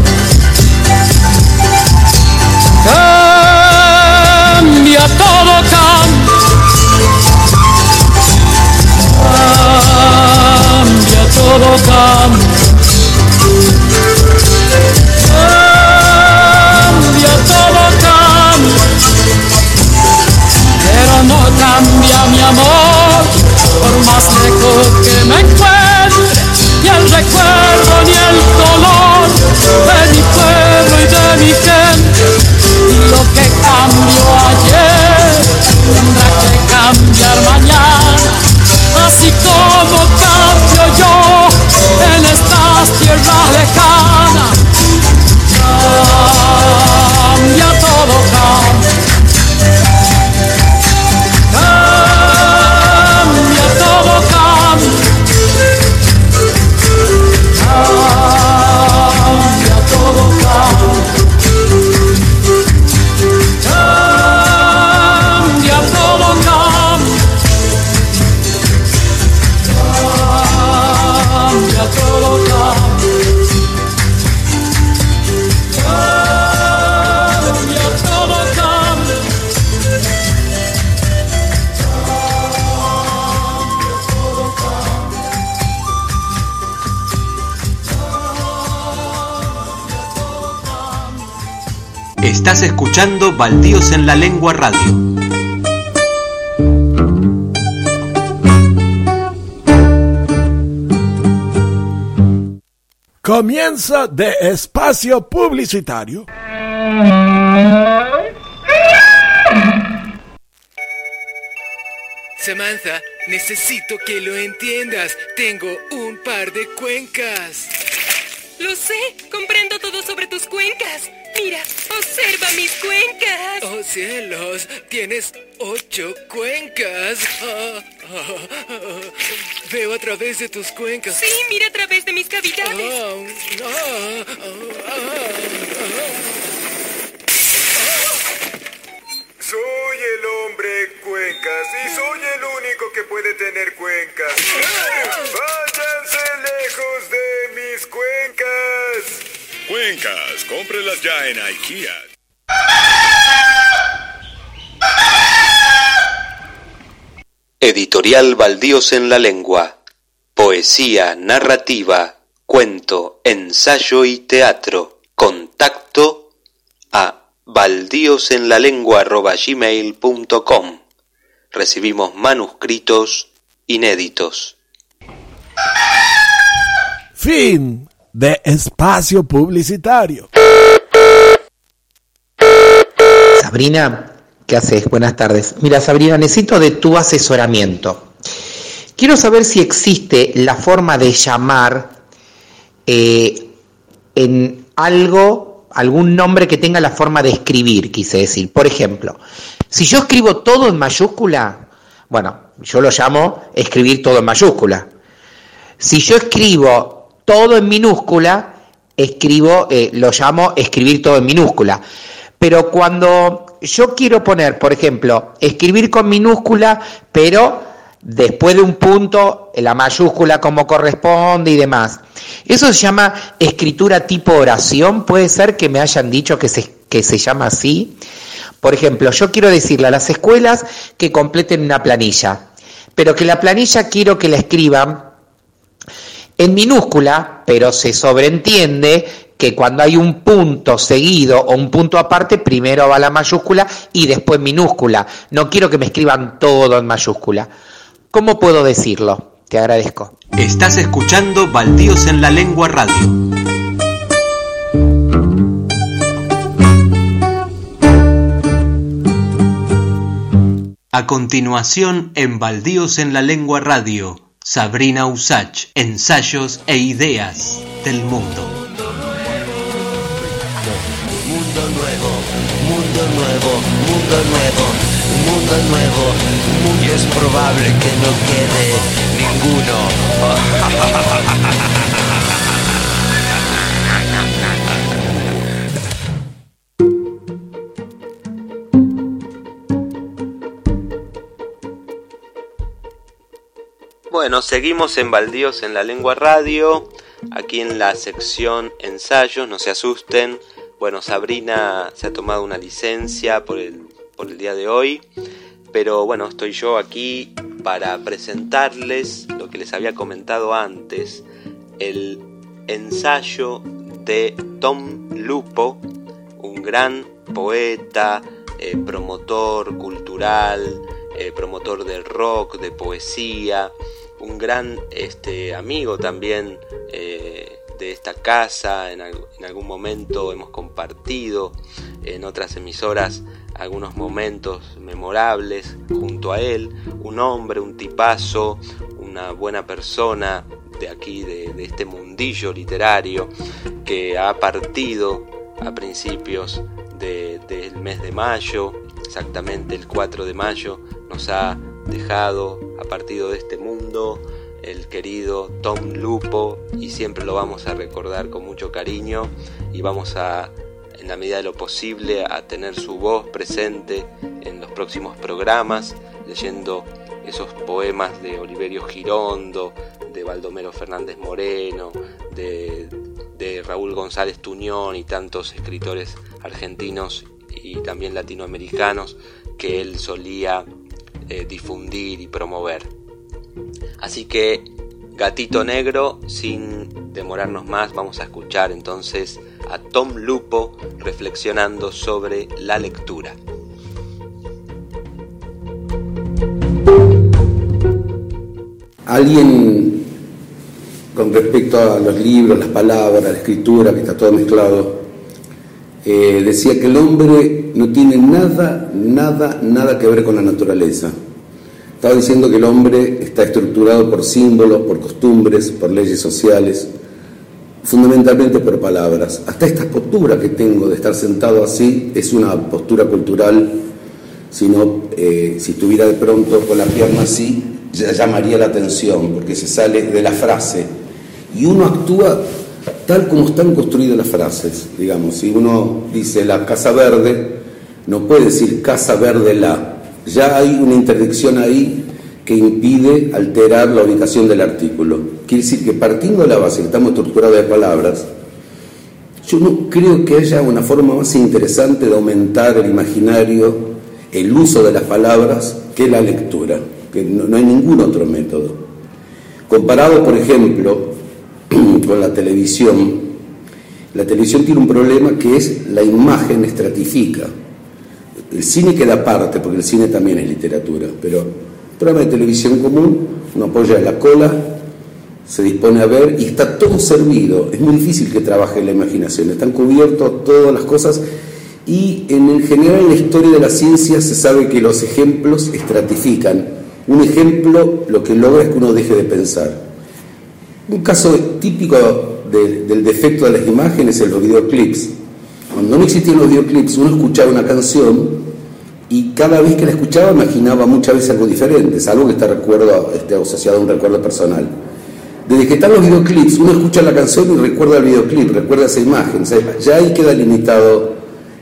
cambia todo cambia cambia todo cambia. Cambia todo cambia. Pero no cambia mi amor por más lejos que me encuentre ni el recuerdo ni el cambiar mañana, así como escuchando Baldíos en la Lengua Radio. Comienza de espacio publicitario. Samantha, necesito que lo entiendas. Tengo un par de cuencas. Lo sé, comprendo todo sobre tus cuencas. Mira, observa mis cuencas. Oh cielos, tienes ocho cuencas. Ah, ah, ah, veo a través de tus cuencas. Sí, mira a través de mis cavidades. Soy el hombre cuencas y soy el único que puede tener cuencas. Váyanse lejos de mis cuencas. Cuencas, cómprelas ya en IKEA. Editorial Baldíos en la Lengua. Poesía, narrativa, cuento, ensayo y teatro. Contacto a baldíosenlalengua.gmail.com Recibimos manuscritos inéditos. Fin de espacio publicitario. Sabrina, ¿qué haces? Buenas tardes. Mira, Sabrina, necesito de tu asesoramiento. Quiero saber si existe la forma de llamar eh, en algo, algún nombre que tenga la forma de escribir, quise decir. Por ejemplo, si yo escribo todo en mayúscula, bueno, yo lo llamo escribir todo en mayúscula. Si yo escribo todo en minúscula, escribo, eh, lo llamo escribir todo en minúscula. Pero cuando yo quiero poner, por ejemplo, escribir con minúscula, pero después de un punto, la mayúscula como corresponde y demás. Eso se llama escritura tipo oración. Puede ser que me hayan dicho que se, que se llama así. Por ejemplo, yo quiero decirle a las escuelas que completen una planilla, pero que la planilla quiero que la escriban en minúscula, pero se sobreentiende que cuando hay un punto seguido o un punto aparte, primero va la mayúscula y después minúscula. No quiero que me escriban todo en mayúscula. ¿Cómo puedo decirlo? Te agradezco. Estás escuchando Baldíos en la Lengua Radio. A continuación, en Baldíos en la Lengua Radio, Sabrina Usach, ensayos e ideas del mundo. Mundo nuevo, mundo nuevo, mundo nuevo, mundo nuevo, y es probable que no quede Bueno, seguimos en Baldíos en la Lengua Radio, aquí en la sección ensayos, no se asusten. Bueno, Sabrina se ha tomado una licencia por el, día de hoy, pero bueno, estoy yo aquí para presentarles lo que les había comentado antes, el ensayo de Tom Lupo, un gran poeta, eh, promotor cultural, eh, promotor del rock, de poesía, un gran este, amigo también eh, de esta casa, en, algún momento hemos compartido en otras emisoras algunos momentos memorables junto a él, un hombre, un tipazo, una buena persona de aquí, de, de este mundillo literario, que ha partido a principios de, del mes de mayo, exactamente el 4 de mayo, nos ha dejado a partido de este mundo el querido Tom Lupo y siempre lo vamos a recordar con mucho cariño y vamos a en la medida de lo posible a tener su voz presente en los próximos programas leyendo esos poemas de Oliverio Girondo, de Baldomero Fernández Moreno, de, de Raúl González Tuñón y tantos escritores argentinos y también latinoamericanos que él solía eh, difundir y promover. Así que Gatito Negro, sin demorarnos más, vamos a escuchar entonces a Tom Lupo reflexionando sobre la lectura. Alguien con respecto a los libros, las palabras, la escritura, que está todo mezclado, eh, decía que el hombre no tiene nada, nada, nada que ver con la naturaleza. Estaba diciendo que el hombre está estructurado por símbolos, por costumbres, por leyes sociales, fundamentalmente por palabras. Hasta esta postura que tengo de estar sentado así es una postura cultural, sino eh, si estuviera de pronto con la pierna así, llamaría la atención, porque se sale de la frase. Y uno actúa tal como están construidas las frases, digamos. Si uno dice la casa verde, no puede decir casa verde la. Ya hay una interdicción ahí que impide alterar la ubicación del artículo. Quiere decir que partiendo de la base que estamos estructurados de palabras, yo no creo que haya una forma más interesante de aumentar el imaginario, el uso de las palabras, que la lectura, que no, no hay ningún otro método. Comparado, por ejemplo, la televisión, la televisión tiene un problema que es la imagen estratifica. El cine queda aparte, porque el cine también es literatura, pero programa de televisión común, uno apoya la cola, se dispone a ver y está todo servido. Es muy difícil que trabaje la imaginación, están cubiertos todas las cosas y en general en la historia de la ciencia se sabe que los ejemplos estratifican. Un ejemplo lo que logra es que uno deje de pensar. Un caso típico de, del defecto de las imágenes es los videoclips. Cuando no existían los videoclips, uno escuchaba una canción y cada vez que la escuchaba imaginaba muchas veces algo diferente, es algo que está recuerdo, este, asociado a un recuerdo personal. Desde que están los videoclips, uno escucha la canción y recuerda el videoclip, recuerda esa imagen, ya ahí queda limitado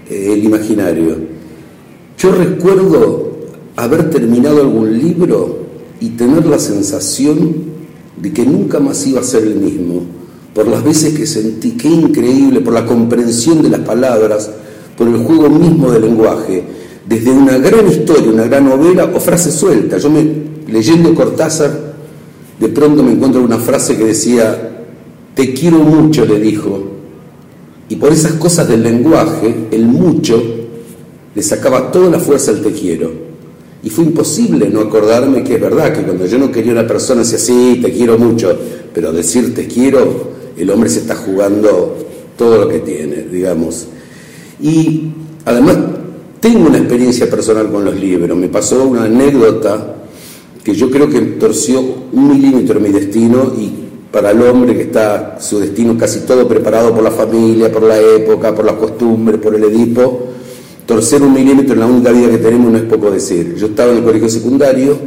eh, el imaginario. Yo recuerdo haber terminado algún libro y tener la sensación de que nunca más iba a ser el mismo, por las veces que sentí, qué increíble, por la comprensión de las palabras, por el juego mismo del lenguaje desde una gran historia, una gran novela o frase suelta. Yo me, leyendo Cortázar, de pronto me encuentro una frase que decía, te quiero mucho, le dijo. Y por esas cosas del lenguaje, el mucho le sacaba toda la fuerza al te quiero. Y fue imposible no acordarme que es verdad, que cuando yo no quería una persona decía, sí, te quiero mucho, pero decir te quiero, el hombre se está jugando todo lo que tiene, digamos. Y además tengo una experiencia personal con los libros, me pasó una anécdota que yo creo que torció un milímetro mi destino y para el hombre que está su destino casi todo preparado por la familia, por la época, por las costumbres, por el Edipo, torcer un milímetro en la única vida que tenemos no es poco decir. Yo estaba en el colegio secundario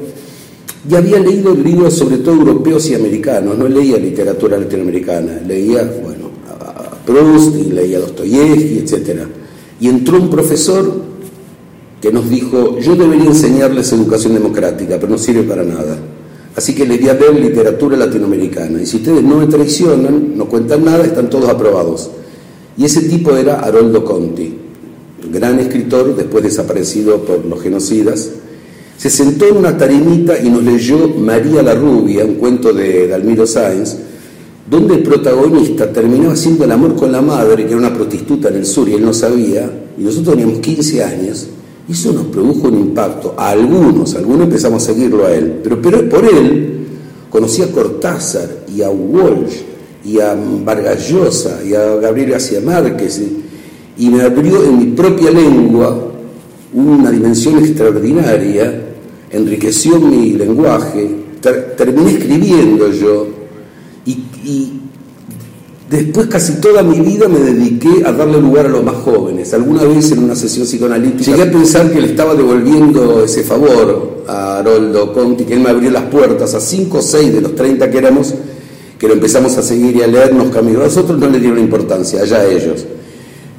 y había leído libros sobre todo europeos y americanos, no leía literatura latinoamericana, leía, bueno, a Proust y leía a Dostoyevsky, etc. Y entró un profesor que nos dijo, yo debería enseñarles educación democrática, pero no sirve para nada. Así que les di a ver literatura latinoamericana. Y si ustedes no me traicionan, no cuentan nada, están todos aprobados. Y ese tipo era Haroldo Conti, gran escritor, después desaparecido por los genocidas. Se sentó en una tarimita y nos leyó María la Rubia, un cuento de Dalmiro Sáenz, donde el protagonista terminó haciendo el amor con la madre, que era una prostituta en el sur y él no sabía, y nosotros teníamos 15 años, y eso nos produjo un impacto. A algunos, algunos empezamos a seguirlo a él, pero, pero por él conocí a Cortázar y a Walsh y a Vargas Llosa y a Gabriel García Márquez y me abrió en mi propia lengua una dimensión extraordinaria, enriqueció mi lenguaje, ter, terminé escribiendo yo y, Después casi toda mi vida me dediqué a darle lugar a los más jóvenes. Alguna vez en una sesión psicoanalítica llegué a pensar que le estaba devolviendo ese favor a Haroldo Conti, que él me abrió las puertas a cinco o seis de los 30 que éramos, que lo empezamos a seguir y a leernos caminos. A nosotros no le dieron importancia, allá a ellos.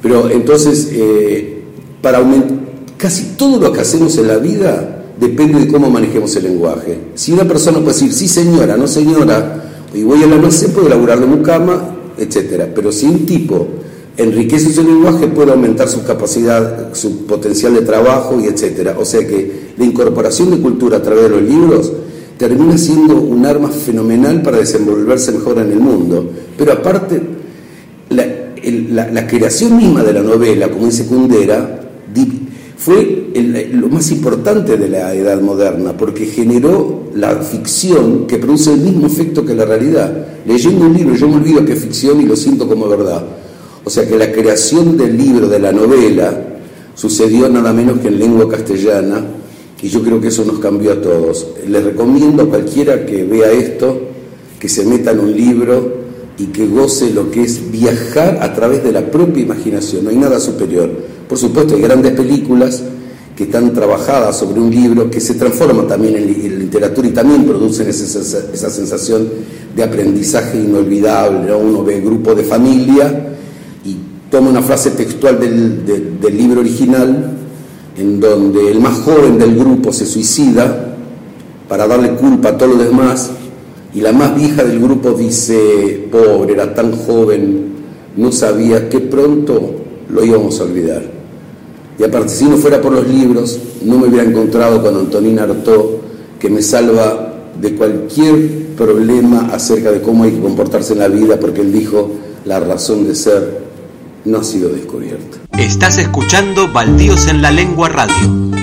Pero entonces, eh, para aumentar, casi todo lo que hacemos en la vida depende de cómo manejemos el lenguaje. Si una persona puede decir, sí señora, no señora, y voy a la almacén, puedo laburar de mucama etcétera. Pero si un tipo enriquece su lenguaje, puede aumentar su capacidad, su potencial de trabajo y etcétera. O sea que la incorporación de cultura a través de los libros termina siendo un arma fenomenal para desenvolverse mejor en el mundo. Pero aparte, la, la, creación misma de la novela, como dice fue lo más importante de la edad moderna, porque generó la ficción que produce el mismo efecto que la realidad. Leyendo un libro yo me olvido que es ficción y lo siento como verdad. O sea que la creación del libro, de la novela, sucedió nada menos que en lengua castellana, y yo creo que eso nos cambió a todos. Les recomiendo a cualquiera que vea esto, que se meta en un libro y que goce lo que es viajar a través de la propia imaginación, no hay nada superior. Por supuesto, hay grandes películas que están trabajadas sobre un libro que se transforma también en, literatura y también producen esa, sensación de aprendizaje inolvidable. Uno ve grupo de familia y toma una frase textual del, del libro original en donde el más joven del grupo se suicida para darle culpa a todos los demás y la más vieja del grupo dice, pobre, era tan joven, no sabía que pronto lo íbamos a olvidar. Y aparte, si no fuera por los libros, no me hubiera encontrado con Antonina Artaud, que me salva de cualquier problema acerca de cómo hay que comportarse en la vida, porque él dijo, la razón de ser no ha sido descubierta. Estás escuchando Baldíos en la Lengua Radio.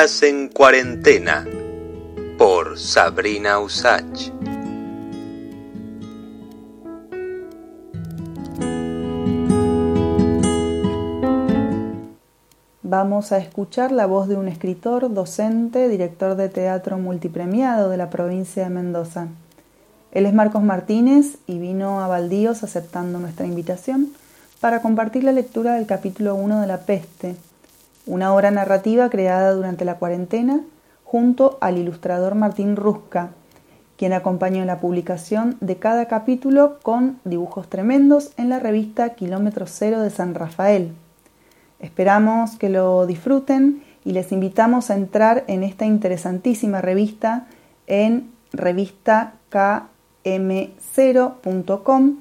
En cuarentena por Sabrina Usach. Vamos a escuchar la voz de un escritor, docente, director de teatro multipremiado de la provincia de Mendoza. Él es Marcos Martínez y vino a Baldíos aceptando nuestra invitación para compartir la lectura del capítulo 1 de La Peste, una obra narrativa creada durante la cuarentena junto al ilustrador Martín Rusca, quien acompañó la publicación de cada capítulo con dibujos tremendos en la revista Kilómetro Cero de San Rafael. Esperamos que lo disfruten y les invitamos a entrar en esta interesantísima revista en revistakm0.com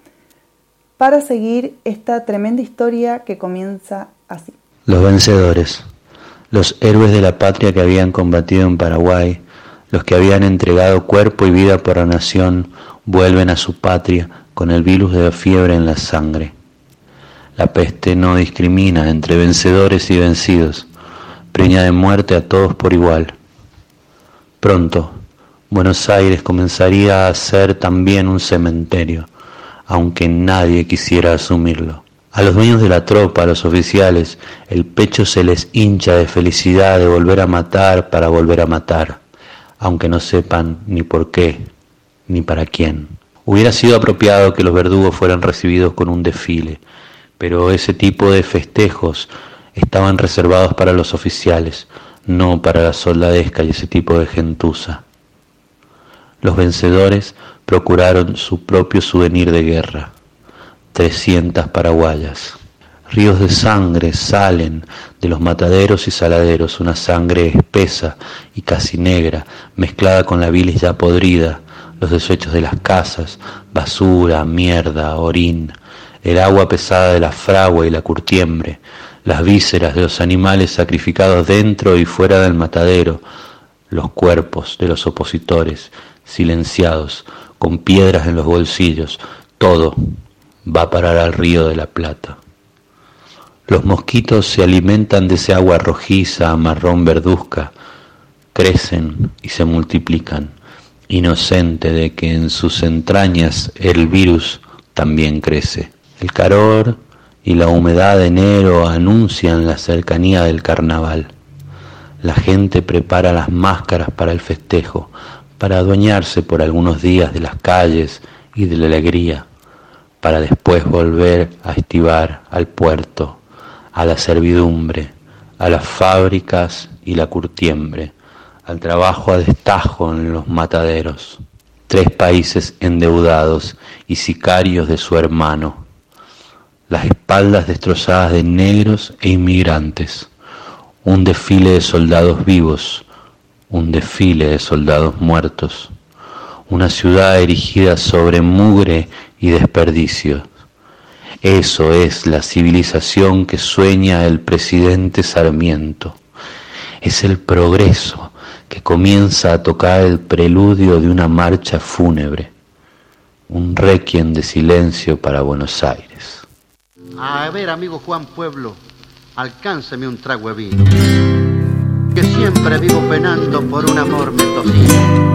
para seguir esta tremenda historia que comienza así. Los vencedores, los héroes de la patria que habían combatido en Paraguay, los que habían entregado cuerpo y vida por la nación, vuelven a su patria con el virus de la fiebre en la sangre. La peste no discrimina entre vencedores y vencidos, preña de muerte a todos por igual. Pronto, Buenos Aires comenzaría a ser también un cementerio, aunque nadie quisiera asumirlo. A los dueños de la tropa, a los oficiales, el pecho se les hincha de felicidad de volver a matar para volver a matar, aunque no sepan ni por qué, ni para quién. Hubiera sido apropiado que los verdugos fueran recibidos con un desfile, pero ese tipo de festejos estaban reservados para los oficiales, no para la soldadesca y ese tipo de gentuza. Los vencedores procuraron su propio souvenir de guerra 300 paraguayas. Ríos de sangre salen de los mataderos y saladeros, una sangre espesa y casi negra, mezclada con la bilis ya podrida, los desechos de las casas, basura, mierda, orín, el agua pesada de la fragua y la curtiembre, las vísceras de los animales sacrificados dentro y fuera del matadero, los cuerpos de los opositores, silenciados, con piedras en los bolsillos, todo va a parar al río de la Plata. Los mosquitos se alimentan de ese agua rojiza, marrón verduzca, crecen y se multiplican, inocente de que en sus entrañas el virus también crece. El calor y la humedad de enero anuncian la cercanía del carnaval. La gente prepara las máscaras para el festejo, para adueñarse por algunos días de las calles y de la alegría para después volver a estivar al puerto, a la servidumbre, a las fábricas y la curtiembre, al trabajo a destajo en los mataderos. Tres países endeudados y sicarios de su hermano, las espaldas destrozadas de negros e inmigrantes, un desfile de soldados vivos, un desfile de soldados muertos, una ciudad erigida sobre mugre y desperdicio. Eso es la civilización que sueña el presidente Sarmiento. Es el progreso que comienza a tocar el preludio de una marcha fúnebre, un requiem de silencio para Buenos Aires. A ver, amigo Juan Pueblo, alcánzame un trago de vino. Que siempre vivo penando por un amor mendocino.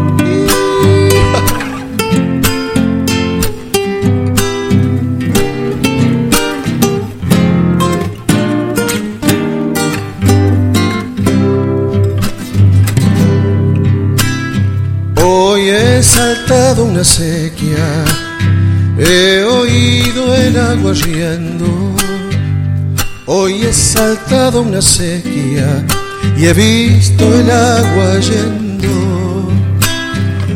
Saltado una sequía, he oído el agua riendo. Hoy he saltado una sequía y he visto el agua yendo.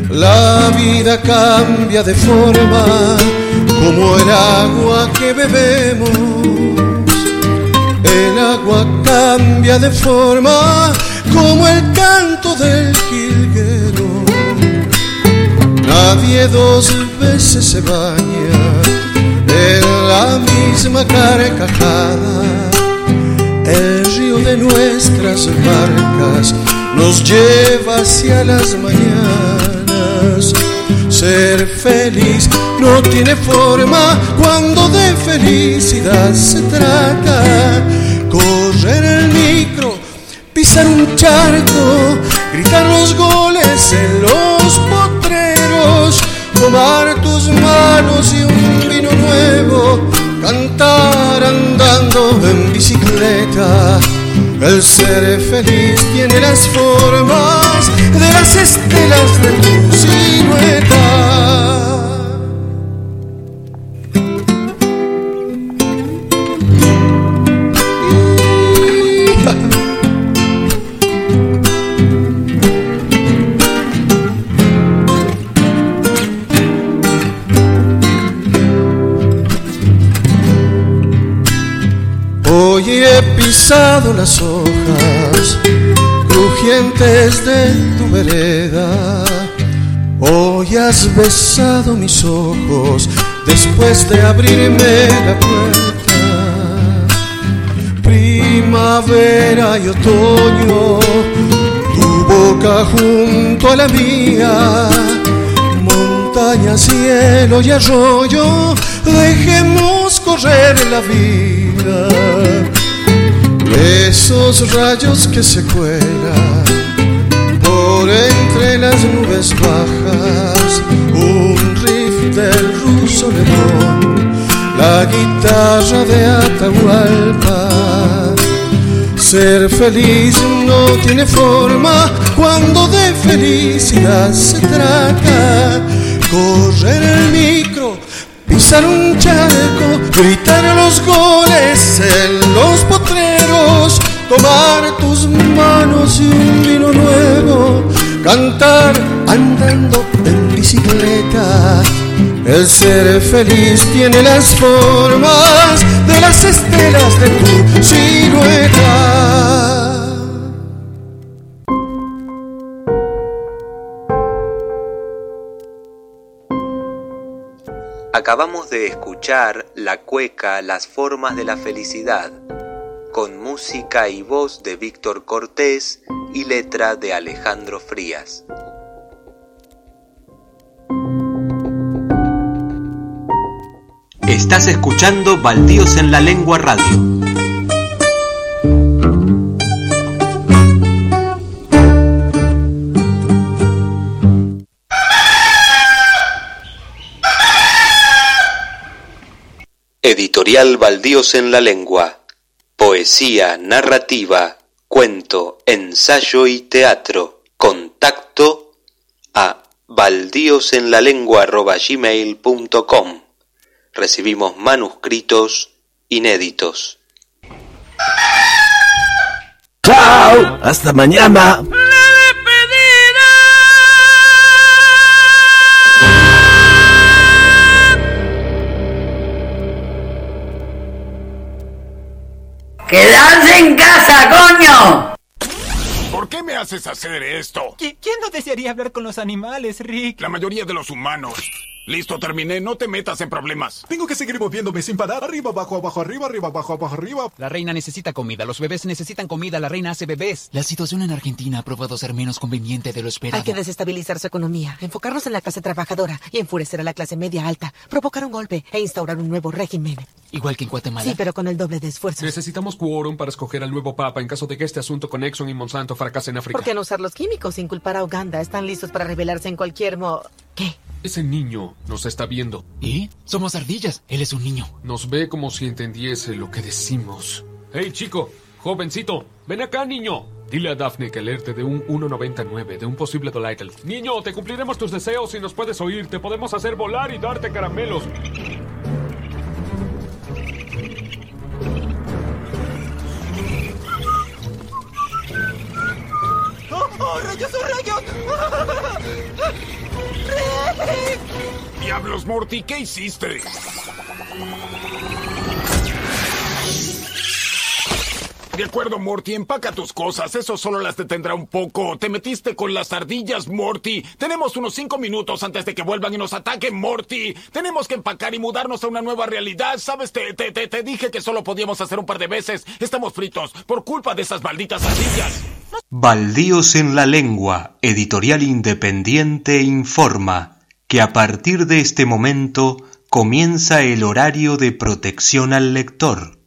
La vida cambia de forma como el agua que bebemos. El agua cambia de forma como el canto del jilguero. Nadie dos veces se baña en la misma carcajada. El río de nuestras barcas nos lleva hacia las mañanas. Ser feliz no tiene forma cuando de felicidad se trata. Correr el micro, pisar un charco, gritar los goles en los potreros, tomar tus manos y un vino nuevo, cantar andando en bicicleta. El ser feliz tiene las formas de las estelas de tu silueta. Las hojas crujientes de tu vereda. Hoy has besado mis ojos después de abrirme la puerta. Primavera y otoño, tu boca junto a la mía. Montaña, cielo y arroyo, dejemos correr la vida. Esos rayos que se cuelan por entre las nubes bajas, un riff del ruso León, la guitarra de Atahualpa. Ser feliz no tiene forma cuando de felicidad se trata. Correr el micro, pisar un charco, gritar los goles en los tomar tus manos y un vino nuevo, cantar andando en bicicleta. El ser feliz tiene las formas de las estelas de tu silueta. Acabamos de escuchar la cueca Las formas de la felicidad, con música y voz de Víctor Cortés y letra de Alejandro Frías. Estás escuchando Baldíos en la Lengua Radio. Editorial Baldíos en la Lengua. Poesía, narrativa, cuento, ensayo y teatro. Contacto a baldíosenlalengua.gmail.com Recibimos manuscritos inéditos. Chao, hasta mañana. ¡Quedarse en casa, coño! ¿Por ¿Por qué me haces hacer esto? ¿Qui- ¿Quién no desearía hablar con los animales, Rick? La mayoría de los humanos. Listo, terminé. No te metas en problemas. Tengo que seguir moviéndome sin parar. Arriba, abajo, abajo, arriba, arriba, abajo, abajo, arriba. La reina necesita comida, los bebés necesitan comida, la reina hace bebés. La situación en Argentina ha probado ser menos conveniente de lo esperado. Hay que desestabilizar su economía, enfocarnos en la clase trabajadora y enfurecer a la clase media alta, provocar un golpe e instaurar un nuevo régimen. Igual que en Guatemala. Sí, pero con el doble de esfuerzo. Necesitamos quórum para escoger al nuevo papa en caso de que este asunto con Exxon y Monsanto fracase en África. ¿Por qué no usar los químicos sin culpar a Uganda? Están listos para rebelarse en cualquier mo... ¿Qué? Ese niño nos está viendo. ¿Y? Somos ardillas. Él es un niño. Nos ve como si entendiese lo que decimos. Hey, chico, jovencito, ven acá, niño. Dile a Daphne que alerte de un 1.99, de un posible Dolital. Niño, te cumpliremos tus deseos si nos puedes oír. Te podemos hacer volar y darte caramelos. ¡Oh, rayos, oh, rayos! ¡Rick! Diablos, Morty, ¿qué hiciste? De acuerdo, Morty, empaca tus cosas. Eso solo las detendrá un poco. Te metiste con las ardillas, Morty. Tenemos unos cinco minutos antes de que vuelvan y nos ataquen, Morty. Tenemos que empacar y mudarnos a una nueva realidad. ¿Sabes? Te, te, te, te dije que solo podíamos hacer un par de veces. Estamos fritos por culpa de esas malditas ardillas. Baldíos en la lengua, editorial independiente informa que a partir de este momento comienza el horario de protección al lector.